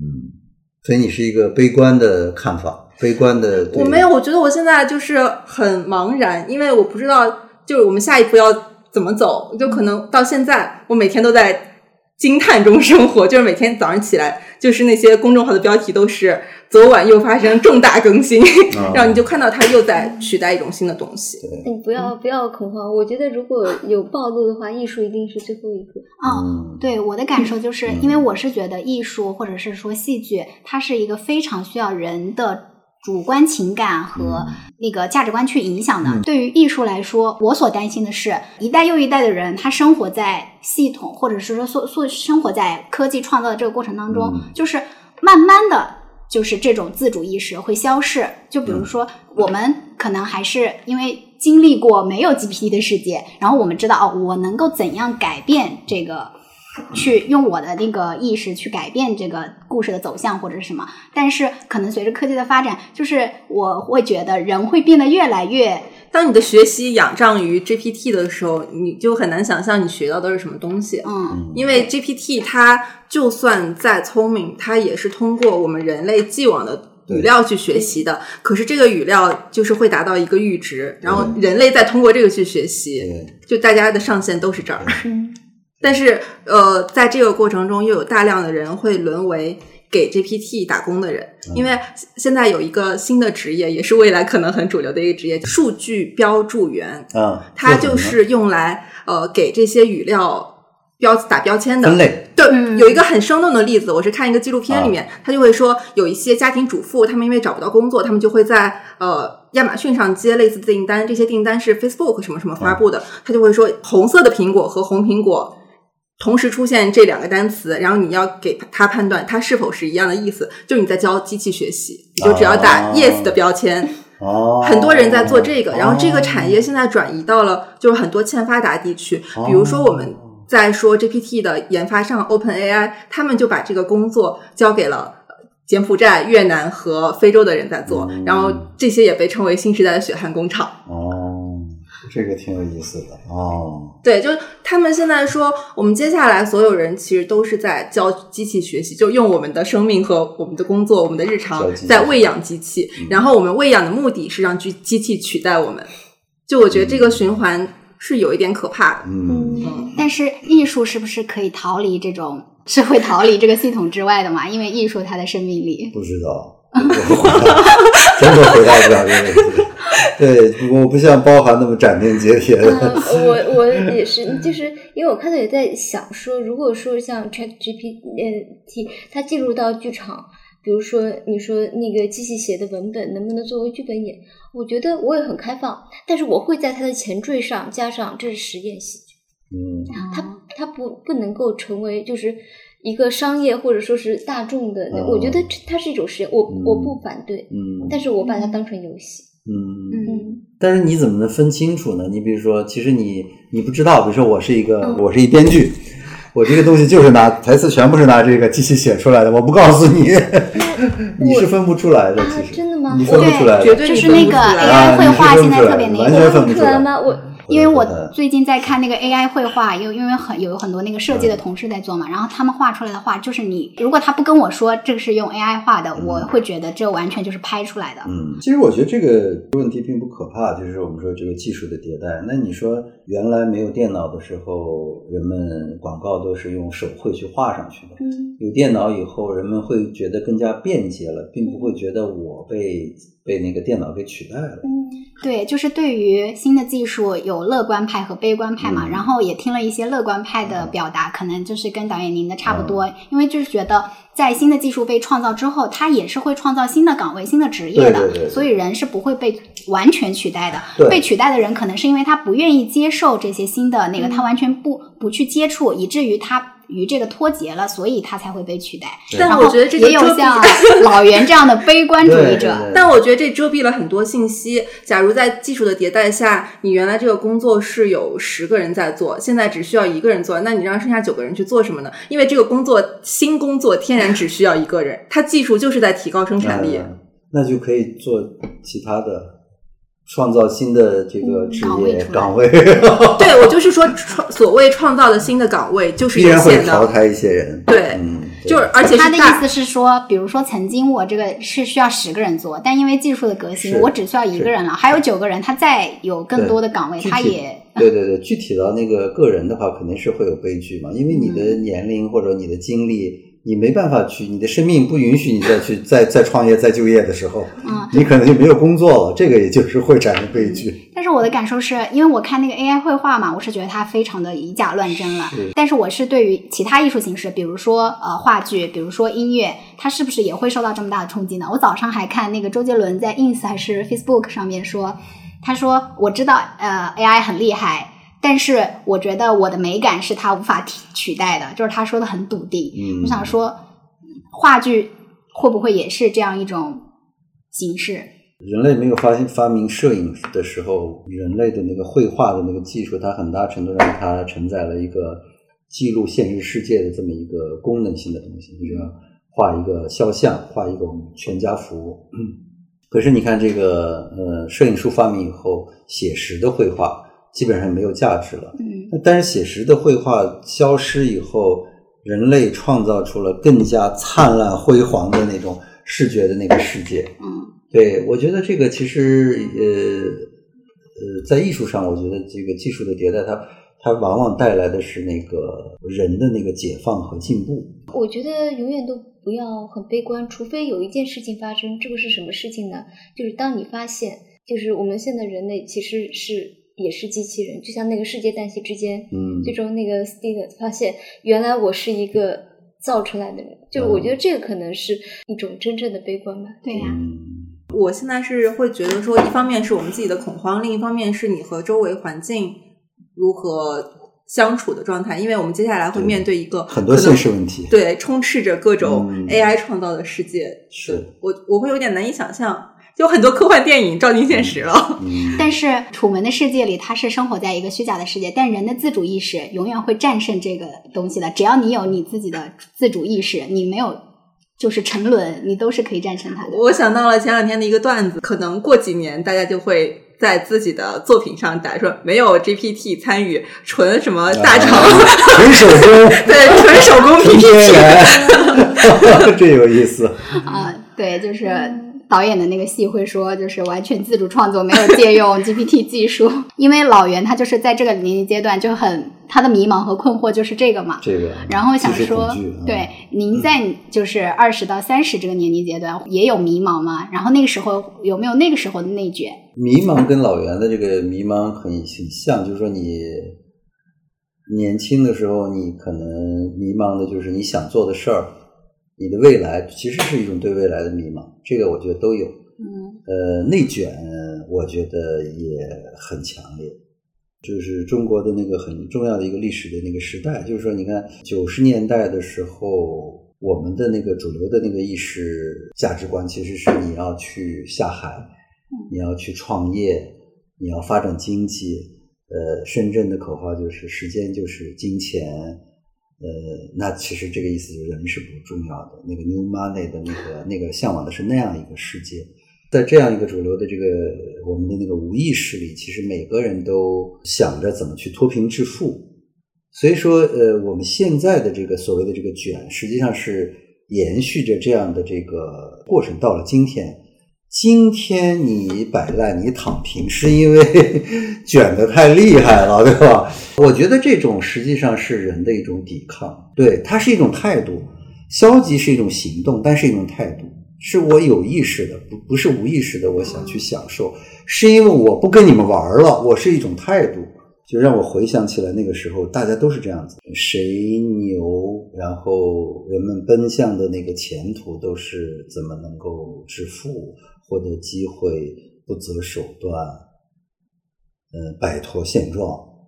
嗯，所以你是一个悲观的看法，悲观的。我没有，我觉得我现在就是很茫然，因为我不知道就是我们下一步要怎么走。就可能到现在，我每天都在惊叹中生活，就是每天早上起来，就是那些公众号的标题都是“昨晚又发生重大更新”，啊。然后你就看到它又在取代一种新的东西。你不要不要恐慌，我觉得如果有暴露的话，艺术一定是最后一个。哦，嗯。对我的感受就是，嗯。因为我是觉得艺术或者是说戏剧，它是一个非常需要人的主观情感和那个价值观去影响的。嗯对于艺术来说，我所担心的是，一代又一代的人，他生活在系统或者是说所所生活在科技创造的这个过程当中，嗯就是慢慢的。就是这种自主意识会消逝，就比如说，我们可能还是因为经历过没有 GPT 的世界，然后我们知道哦，我能够怎样改变这个去用我的那个意识去改变这个故事的走向或者是什么。但是可能随着科技的发展，就是我会觉得人会变得越来越当你的学习仰仗于 GPT 的时候，你就很难想象你学到的是什么东西。嗯因为 GPT 它就算再聪明，它也是通过我们人类既往的语料去学习的。可是这个语料就是会达到一个阈值，然后人类再通过这个去学习，就大家的上限都是这儿。嗯但是呃，在这个过程中，又有大量的人会沦为。给 GPT 打工的人，因为现在有一个新的职业，也是未来可能很主流的一个职业——数据标注员。啊，它就是用来呃给这些语料标打标签的分。类，对，嗯有一个很生动的例子，我是看一个纪录片里面，他就会说，有一些家庭主妇，他们因为找不到工作，他们就会在呃亚马逊上接类似的订单，这些订单是 Facebook 什么什么发布的，他就会说红色的苹果和红苹果。同时出现这两个单词，然后你要给它判断它是否是一样的意思，就是你在教机器学习，你就只要打哦 yes 的标签，哦，很多人在做这个，然后这个哦产业现在转移到了就是很多欠发达地区，比如说我们在说 GPT 的研发上，OpenAI 他们就把这个工作交给了。呃柬埔寨、越南和非洲的人在做，嗯然后这些也被称为新时代的血汗工厂。哦，这个挺有意思的哦，对，就他们现在说，我们接下来所有人其实都是在教机器学习，就用我们的生命和我们的工作、我们的日常在喂养机器，然后我们喂养的目的是让机机器取代我们。就我觉得这个循环是有一点可怕的。嗯，但是艺术是不是可以逃离这种，是会逃离这个系统之外的嘛？因为艺术它的生命力。不知道，真的回答不了这个问题。对，我不像包含那么斩钉截铁的。嗯，我我也是，就是因为我看到也在想说，如果说像 Chat GPT 它进入到剧场，比如说你说那个机器写的文本能不能作为剧本演，我觉得我也很开放，但是我会在它的前缀上加上这是实验戏剧，嗯它它不不能够成为就是。一个商业或者说是大众的，哦我觉得它是一种实验，我、嗯我不反对，嗯但是我把它当成游戏。嗯。嗯但是你怎么能分清楚呢？你比如说，其实你你不知道，比如说我是一个、嗯我是一编剧，我这个东西就是拿台词全部是拿这个机器写出来的，我不告诉你，你是分不出来的。啊其实你分不出来的，绝对就是那个 AI 绘画现在特别那个，全分不出来吗？我因为我最近在看那个 AI 绘画，因为因为很有很多那个设嗯计的同事在做嘛，然后他们画出来的画，就是你如果他不跟我说这个是用 AI 画的，我会觉得这完全就是拍出来的。嗯，其实我觉得这个问题并不可怕，就是我们说这个技术的迭代。那你说原来没有电脑的时候，人们广告都是用手绘去画上去的。嗯，有电脑以后，人们会觉得更加便捷了，并不会觉得我被被那个电脑给取代了。对，就是对于新的技术有乐观派和悲观派嘛，嗯。然后也听了一些乐观派的表达，可能就是跟导演您的差不多，因为就是觉得在新的技术被创造之后，它也是会创造新的岗位、新的职业的，对对对对所以人是不会被完全取代的。被取代的人可能是因为他不愿意接受这些新的那个，他完全不不去接触，以至于他。与这个脱节了，所以他才会被取代。但我觉得这就也有遮蔽像 老袁这样的悲观主义者，但我觉得这遮蔽了很多信息。假如在技术的迭代下，你原来这个工作是有十个人在做，现在只需要一个人做，那你让剩下九个人去做什么呢？因为这个工作新工作天然只需要一个人，它技术就是在提高生产力。嗯那就可以做其他的，创造新的这个职业岗位岗位，对我就是说，创所谓创造的新的岗位就是有必然会，淘汰一些人。对嗯，就是而且他的意思是说，比如说曾经我这个是需要十个人做，但因为技术的革新，我只需要一个人了，还有九个人，他再有更多的岗位，他也对对对，具体到那个个人的话，肯定是会有悲剧嘛，因为你嗯。的年龄或者你的经历，你没办法去，你的生命不允许你再去再再创业再就业的时候，嗯你可能就没有工作了，这个也就是会产生悲剧。但是我的感受是，因为我看那个 AI 绘画嘛，我是觉得它非常的以假乱真了是。但是我是对于其他艺术形式，比如说呃话剧，比如说音乐，它是不是也会受到这么大的冲击呢？我早上还看那个周杰伦在 Ins 还是 Facebook 上面说，他说我知道呃 AI 很厉害。但是我觉得我的美感是他无法替取代的，就是他说的很笃定。嗯我想说，话剧会不会也是这样一种形式？人类没有发现发明摄影的时候，人类的那个绘画的那个技术，它很大程度上它承载了一个记录现实世界的这么一个功能性的东西。比如说画一个肖像，画一个我们全家福。可是你看这个呃，摄影术发明以后，写实的绘画基本上没有价值了。嗯但是写实的绘画消失以后，人类创造出了更加灿烂辉煌的那种视觉的那个世界。嗯对，我觉得这个其实呃呃，在艺术上，我觉得这个技术的迭代它，它往往带来的是那个人的那个解放和进步。我觉得永远都不要很悲观，除非有一件事情发生。这个是什么事情呢？就是当你发现，就是我们现在人类其实是也是机器人，就像那个世界旦夕之间，嗯最终那个 Steve 发现，原来我是一个造出来的人。就嗯我觉得这个可能是一种真正的悲观吧。对呀、嗯，我现在是会觉得说，一方面是我们自己的恐慌，另一方面是你和周围环境如何相处的状态，因为我们接下来会面对一个很多现实问题。对充斥着各种嗯 AI 创造的世界，是我我会有点难以想象，就很多科幻电影照进现实了。嗯，但是楚门的世界里，他是生活在一个虚假的世界，但人的自主意识永远会战胜这个东西的。只要你有你自己的自主意识，你没有就是沉沦，你都是可以战胜它的。我想到了前两天的一个段子，可能过几年大家就会。在自己的作品上打说没有 GPT 参与，纯什么大厂，纯手工，对，纯手工 PPT，然，这有意思。啊、对，就是导演的那个戏会说，就是完全自主创作，没有借用 GPT 技术，因为老袁他就是在这个年龄阶段就很他的迷茫和困惑就是这个嘛。这个，然后想说，嗯对，您在就是二十到三十这个年龄阶段也有迷茫吗？然后那个时候有没有那个时候的内卷？迷茫跟老袁的这个迷茫很很像，就是说你年轻的时候，你可能迷茫的就是你想做的事儿，你的未来其实是一种对未来的迷茫，这个我觉得都有。嗯呃，内卷我觉得也很强烈，就是中国的那个很重要的一个历史的那个时代，就是说，你看九十年代的时候，我们的那个主流的那个意识价值观其实是你要去下海，你要去创业，你要发展经济。呃，深圳的口号就是时间就是金钱。呃，那其实这个意思就是人是不重要的，那个 new money 的那个那个向往的是那样一个世界。在这样一个主流的这个我们的那个无意识里，其实每个人都想着怎么去脱贫致富。所以说，呃，我们现在的这个所谓的这个卷，实际上是延续着这样的这个过程，到了今天。今天你摆烂，你躺平，是因为 卷得太厉害了，对吧？我觉得这种实际上是人的一种抵抗，对，它是一种态度。消极是一种行动，但是一种态度，是我有意识的，不不是无意识的。我想去享受，是因为我不跟你们玩了，我是一种态度。就让我回想起来，那个时候大家都是这样子，谁牛，然后人们奔向的那个前途都是怎么能够致富。获得机会，不择手段，呃，摆脱现状。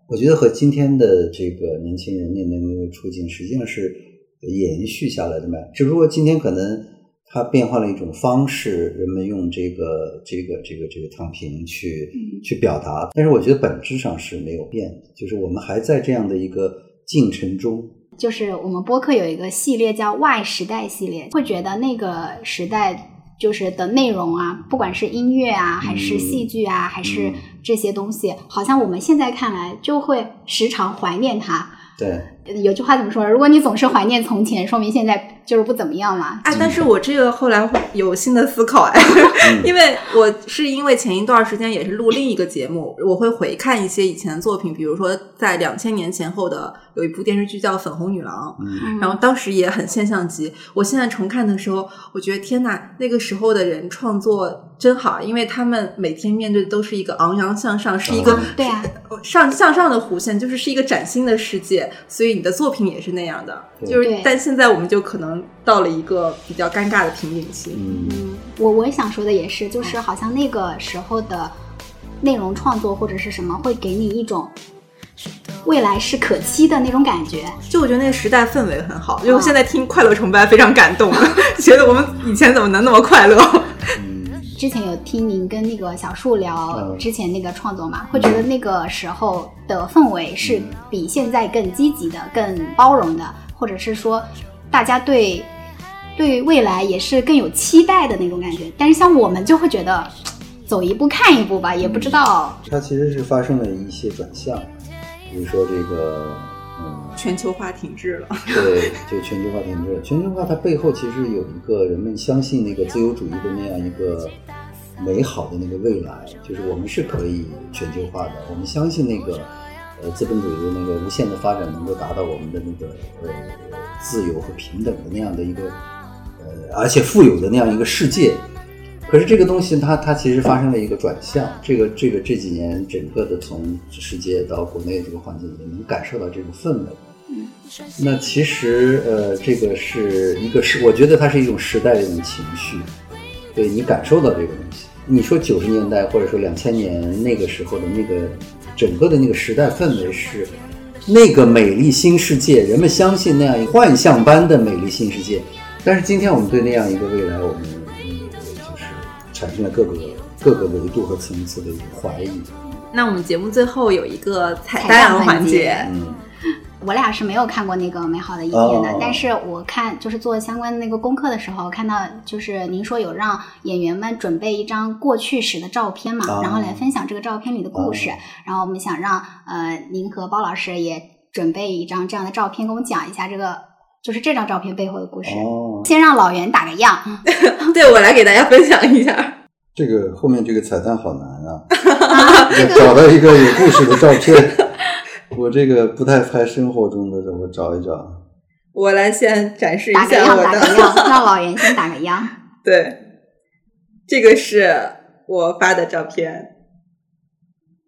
我觉得和今天的这个年轻人面临的那个处境，实际上是延续下来的嘛。只不过今天可能它变换了一种方式，人们用这个、这个、这个、这个躺平去去表达。但是我觉得本质上是没有变的，就是我们还在这样的一个进程中。就是我们播客有一个系列叫 Y 时代系列，会觉得那个时代。就是的内容啊，不管是音乐啊，还是戏剧啊，还是这些东西，好像我们现在看来就会时常怀念它。对，有句话怎么说？如果你总是怀念从前，说明现在就是不怎么样嘛。哎，但是我这个后来有新的思考哎，因为我是因为前一段时间也是录另一个节目，我会回看一些以前的作品，比如说在两千年前后的。有一部电视剧叫《粉红女郎》，然后当时也很现象级。我现在重看的时候，我觉得天呐，那个时候的人创作真好，因为他们每天面对的都是一个昂扬向上，是一个对啊上向上的弧线，就是是一个崭新的世界。所以你的作品也是那样的，就是但现在我们就可能到了一个比较尴尬的瓶颈期。嗯，我我想说的也是，就是好像那个时候的内容创作或者是什么，会给你一种。未来是可期的那种感觉，就我觉得那个时代氛围很好。因为我现在听《快乐崇拜》非常感动，觉得我们以前怎么能那么快乐？之前有听您跟那个小树聊之前那个创作嘛，会觉得那个时候的氛围是比现在更积极的、更包容的，或者是说大家对对未来也是更有期待的那种感觉。但是像我们就会觉得走一步看一步吧，也不知道。它其实是发生了一些转向。比如说这个，嗯，全球化停滞了。对，就全球化停滞。全球化它背后其实有一个人们相信那个自由主义的那样一个美好的那个未来，就是我们是可以全球化的。我们相信那个呃资本主义的那个无限的发展能够达到我们的那个呃自由和平等的那样的一个呃而且富有的那样一个世界。可是这个东西，它它其实发生了一个转向。这个这个这几年，整个的从世界到国内这个环境，也能感受到这种氛围。那其实呃，这个是一个是，我觉得它是一种时代的一种情绪。对你感受到这个东西。你说九十年代或者说两千年那个时候的那个整个的那个时代氛围是那个美丽新世界，人们相信那样一幻象般的美丽新世界。但是今天我们对那样一个未来，我们就是。产生了各个各个维度和层次的一个怀疑。那我们节目最后有一个彩蛋环节。嗯，我俩是没有看过那个《美好的一天》的，但是我看就是做相关的那个功课的时候，看到就是您说有让演员们准备一张过去时的照片嘛，然后来分享这个照片里的故事。然后我们想让呃您和包老师也准备一张这样的照片，给我们讲一下这个就是这张照片背后的故事。先让老袁打个样。对我来给大家分享一下，这个后面这个彩蛋好难啊！找到一个有故事的照片，我这个不太拍生活中的，我找一找。我来先展示一下我的，打个样，让老袁先打个样。对，这个是我发的照片，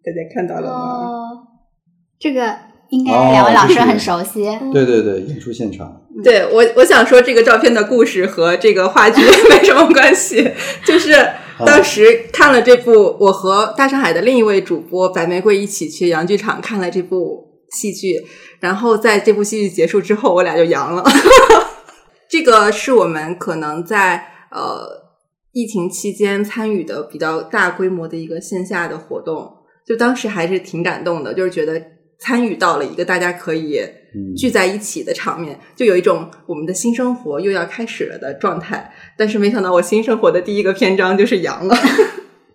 大家看到了吗？这个。应该两位老师很熟悉。对对对，演出现场。对我，我想说这个照片的故事和这个话剧 没什么关系，就是当时看了这部，我和大上海的另一位主播白玫瑰一起去洋剧场看了这部戏剧，然后在这部戏剧结束之后，我俩就阳了。这个是我们可能在呃疫情期间参与的比较大规模的一个线下的活动，就当时还是挺感动的，就是觉得。参与到了一个大家可以嗯聚在一起的场面，就有一种我们的新生活又要开始了的状态。但是没想到我新生活的第一个篇章就是阳了。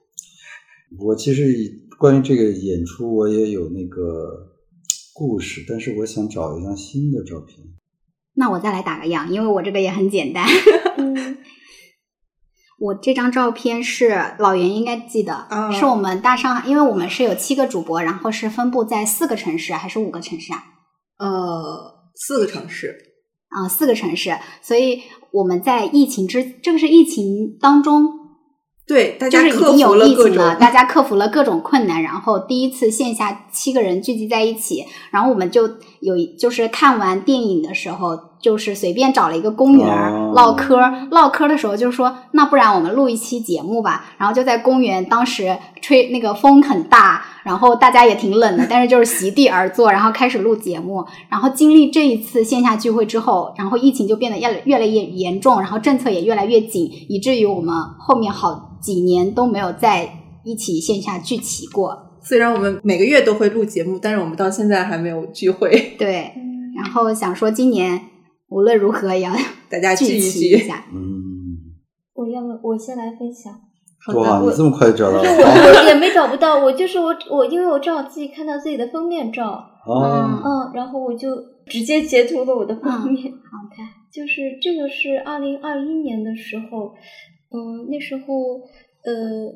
我其实关于这个演出，我也有那个故事，但是我想找一张新的照片。那我再来打个样，因为我这个也很简单。嗯，我这张照片是老袁应该记得，啊是我们大上海，因为我们是有七个主播，然后是分布在四个城市还是五个城市啊？呃，四个城市，啊、四个城市，所以我们在疫情之这个是疫情当中，对大就是已家克经有服了各种疫情了，大家克服了各种困难，然后第一次线下七个人聚集在一起，然后我们就有就是看完电影的时候，就是随便找了一个公园唠嗑儿，唠嗑儿的时候就说，那不然我们录一期节目吧，然后就在公园，当时吹那个风很大，然后大家也挺冷的，但是就是席地而坐，然后开始录节目，然后经历这一次线下聚会之后，然后疫情就变得越越来越严重，然后政策也越来越紧，以至于我们后面好几年都没有在一起线下聚齐过。虽然我们每个月都会录节目，但是我们到现在还没有聚会，对，然后想说今年无论如何也要 大家 聚聚一聚。齐一下。嗯，我要么我先来分享。哇，我你这么快就找到不是 我，了？我也没找不到，我就是我，我因为我正好自己看到自己的封面照，哦，嗯，然后我就直接截图了我的封面。好的，就是这个是二零二一年的时候，嗯、那时候呃，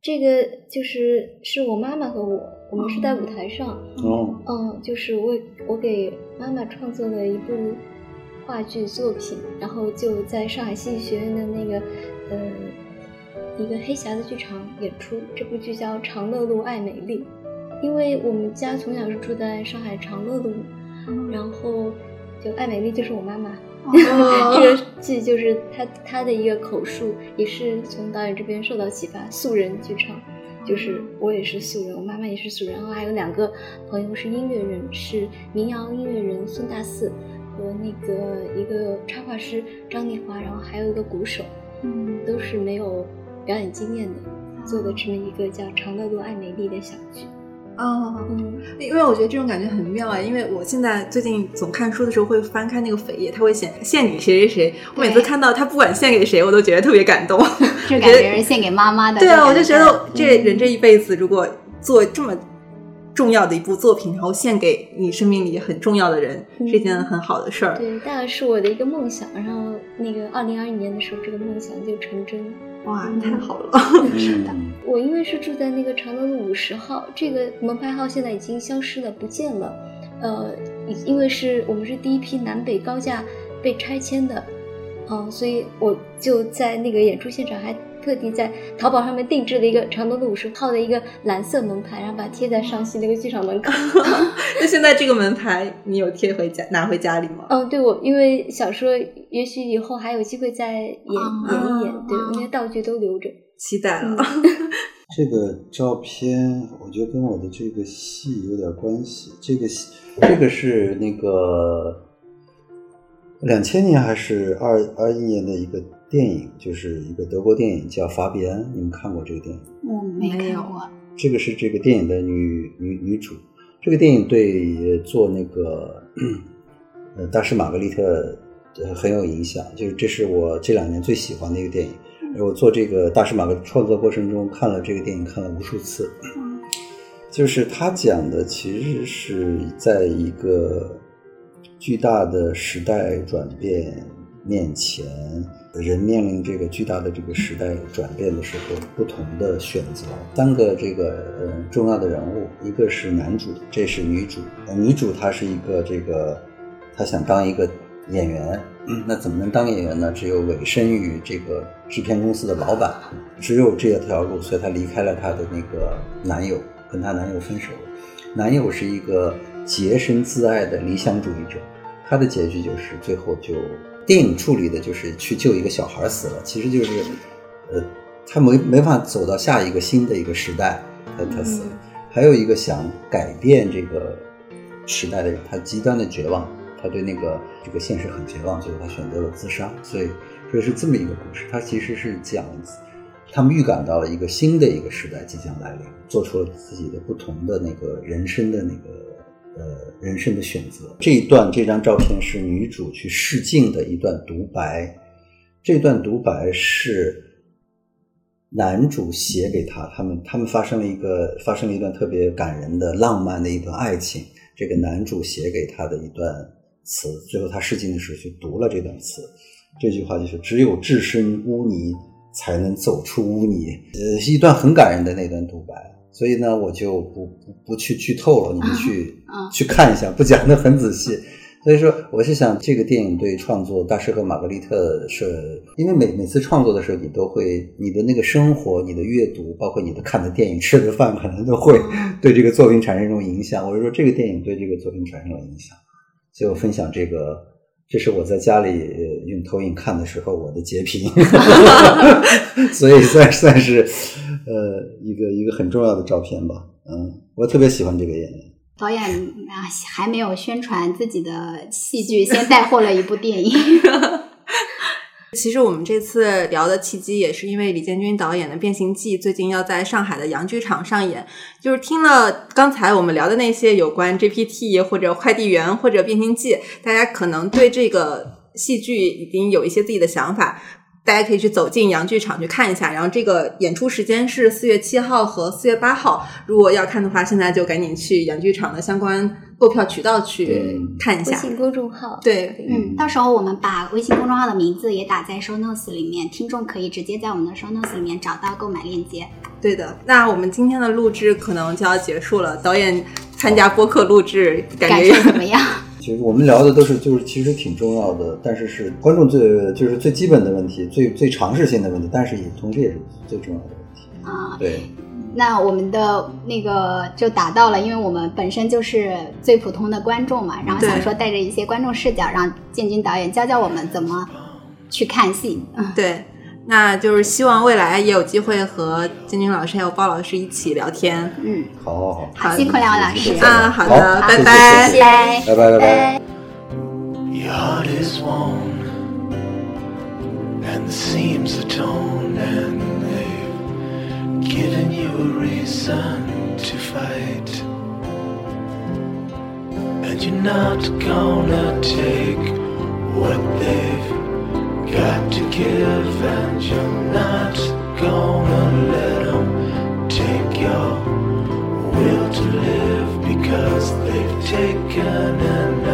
这个就是是我妈妈和我，我们是在舞台上，哦，嗯，就是我我给妈妈创作了一部话剧作品，然后就在上海戏剧学院的那个呃一个黑匣子剧场演出。这部剧叫《长乐路爱美丽》，因为我们家从小是住在上海长乐路，然后就爱美丽就是我妈妈。这个剧就是他他的一个口述，也是从导演这边受到启发，素人剧场。就是我也是素人，我妈妈也是素人，然后还有两个朋友是音乐人，是民谣音乐人孙大四和那个一个插画师张丽华，然后还有一个鼓手，嗯，都是没有表演经验的，做的这么一个叫《长乐路爱美丽》的小剧。哦，嗯，因为我觉得这种感觉很妙啊，因为我现在最近总看书的时候会翻开那个扉页，它会写献给谁谁谁。我每次看到他不管献给谁，我都觉得特别感动。这感觉是献给妈妈的。对啊，我就觉得这人这一辈子，如果做这么重要的一部作品，然后献给你生命里很重要的人，嗯是一件很好的事儿。对，大概是我的一个梦想，然后那个二零二一年的时候，这个梦想就成真了。哇，太好了！是的我因为是住在那个长乐路五十号，这个门牌号现在已经消失了，不见了。呃，因为是我们是第一批南北高架被拆迁的，嗯、所以我就在那个演出现场还特地在淘宝上面定制了一个长乐路五十号的一个蓝色门牌，然后把它贴在上戏那个剧场门口。那现在这个门牌你有贴回家拿回家里吗？嗯，对，我因为想说，也许以后还有机会再演、啊演一演，对，啊那些道具都留着。期待了。这个照片，我觉得跟我的这个戏有点关系。这个戏，这个是那个两千年还是二二一年的一个电影，就是一个德国电影叫《法比安》，你们看过这个电影？我没看过。这个是这个电影的女女女主。这个电影对做那个呃大师玛格丽特呃很有影响，就是这是我这两年最喜欢的一个电影。而我做这个大师玛格创作过程中看了这个电影看了无数次，就是他讲的其实是在一个巨大的时代转变面前，人面临这个巨大的这个时代转变的时候，不同的选择。三个这个呃重要的人物，一个是男主，这是女主。呃女主她是一个这个，她想当一个演员，那怎么能当演员呢？只有委身于这个制片公司的老板，只有这条路，所以她离开了她的那个男友，跟她男友分手了。男友是一个洁身自爱的理想主义者，他的结局就是最后就电影处理的就是去救一个小孩死了，其实就是呃他没没法走到下一个新的一个时代，他他死了。还有一个想改变这个时代的人，他极端的绝望，他对那个这个现实很绝望，所以他选择了自杀。所以所以是这么一个故事，他其实是讲他们预感到了一个新的一个时代即将来临，做出了自己的不同的那个人生的那个呃人生的选择。这一段这张照片是女主去试镜的一段独白，这段独白是男主写给她，他们他们发生了一个发生了一段特别感人的浪漫的一段爱情，这个男主写给她的一段词，最后她试镜的时候去读了这段词，这句话就是只有置身污泥。才能走出污泥，呃，一段很感人的那段独白，所以呢，我就不不不去剧透了，你们去、啊去看一下，不讲的很仔细。所以说，我是想这个电影对创作《大师和玛格丽特》是，因为每每次创作的时候，你都会你的那个生活、你的阅读，包括你的看的电影、吃的饭，可能都会对这个作品产生一种影响。我是说，这个电影对这个作品产生了影响，所以我分享这个。这是我在家里呃用投影看的时候我的截屏，所以算算是呃一个一个很重要的照片吧。嗯，我特别喜欢这个演员。导演啊还没有宣传自己的戏剧，先带货了一部电影。其实我们这次聊的契机也是因为李建军导演的《变形记》最近要在上海的洋剧场上演，就是听了刚才我们聊的那些有关 GPT 或者快递员或者变形记，大家可能对这个戏剧已经有一些自己的想法。大家可以去走进洋剧场去看一下，然后这个演出时间是四月七号和四月八号。如果要看的话，现在就赶紧去洋剧场的相关购票渠道去看一下。微信公众号，对，嗯，到时候我们把微信公众号的名字也打在 show notes 里面，听众可以直接在我们的 show notes 里面找到购买链接。对的。那我们今天的录制可能就要结束了。导演参加播客录制，感感觉怎么样？其实我们聊的都是就是其实挺重要的，但是是观众最就是最基本的问题，最最常识性的问题，但是也同时也是最重要的问题。啊，对，那我们的那个就达到了，因为我们本身就是最普通的观众嘛，然后想说带着一些观众视角，让建军导演教教我们怎么去看戏。嗯对，那就是希望未来也有机会和建军老师还有包老师一起聊天。嗯，好好好，好，辛苦两位老师。啊好的好拜拜谢谢拜拜拜拜拜。Your heart is worn, and the seams are torn, and they've given you a reason to fight. And you're not gonna take what they've got to give and you're not gonna let them take your will to live because they've taken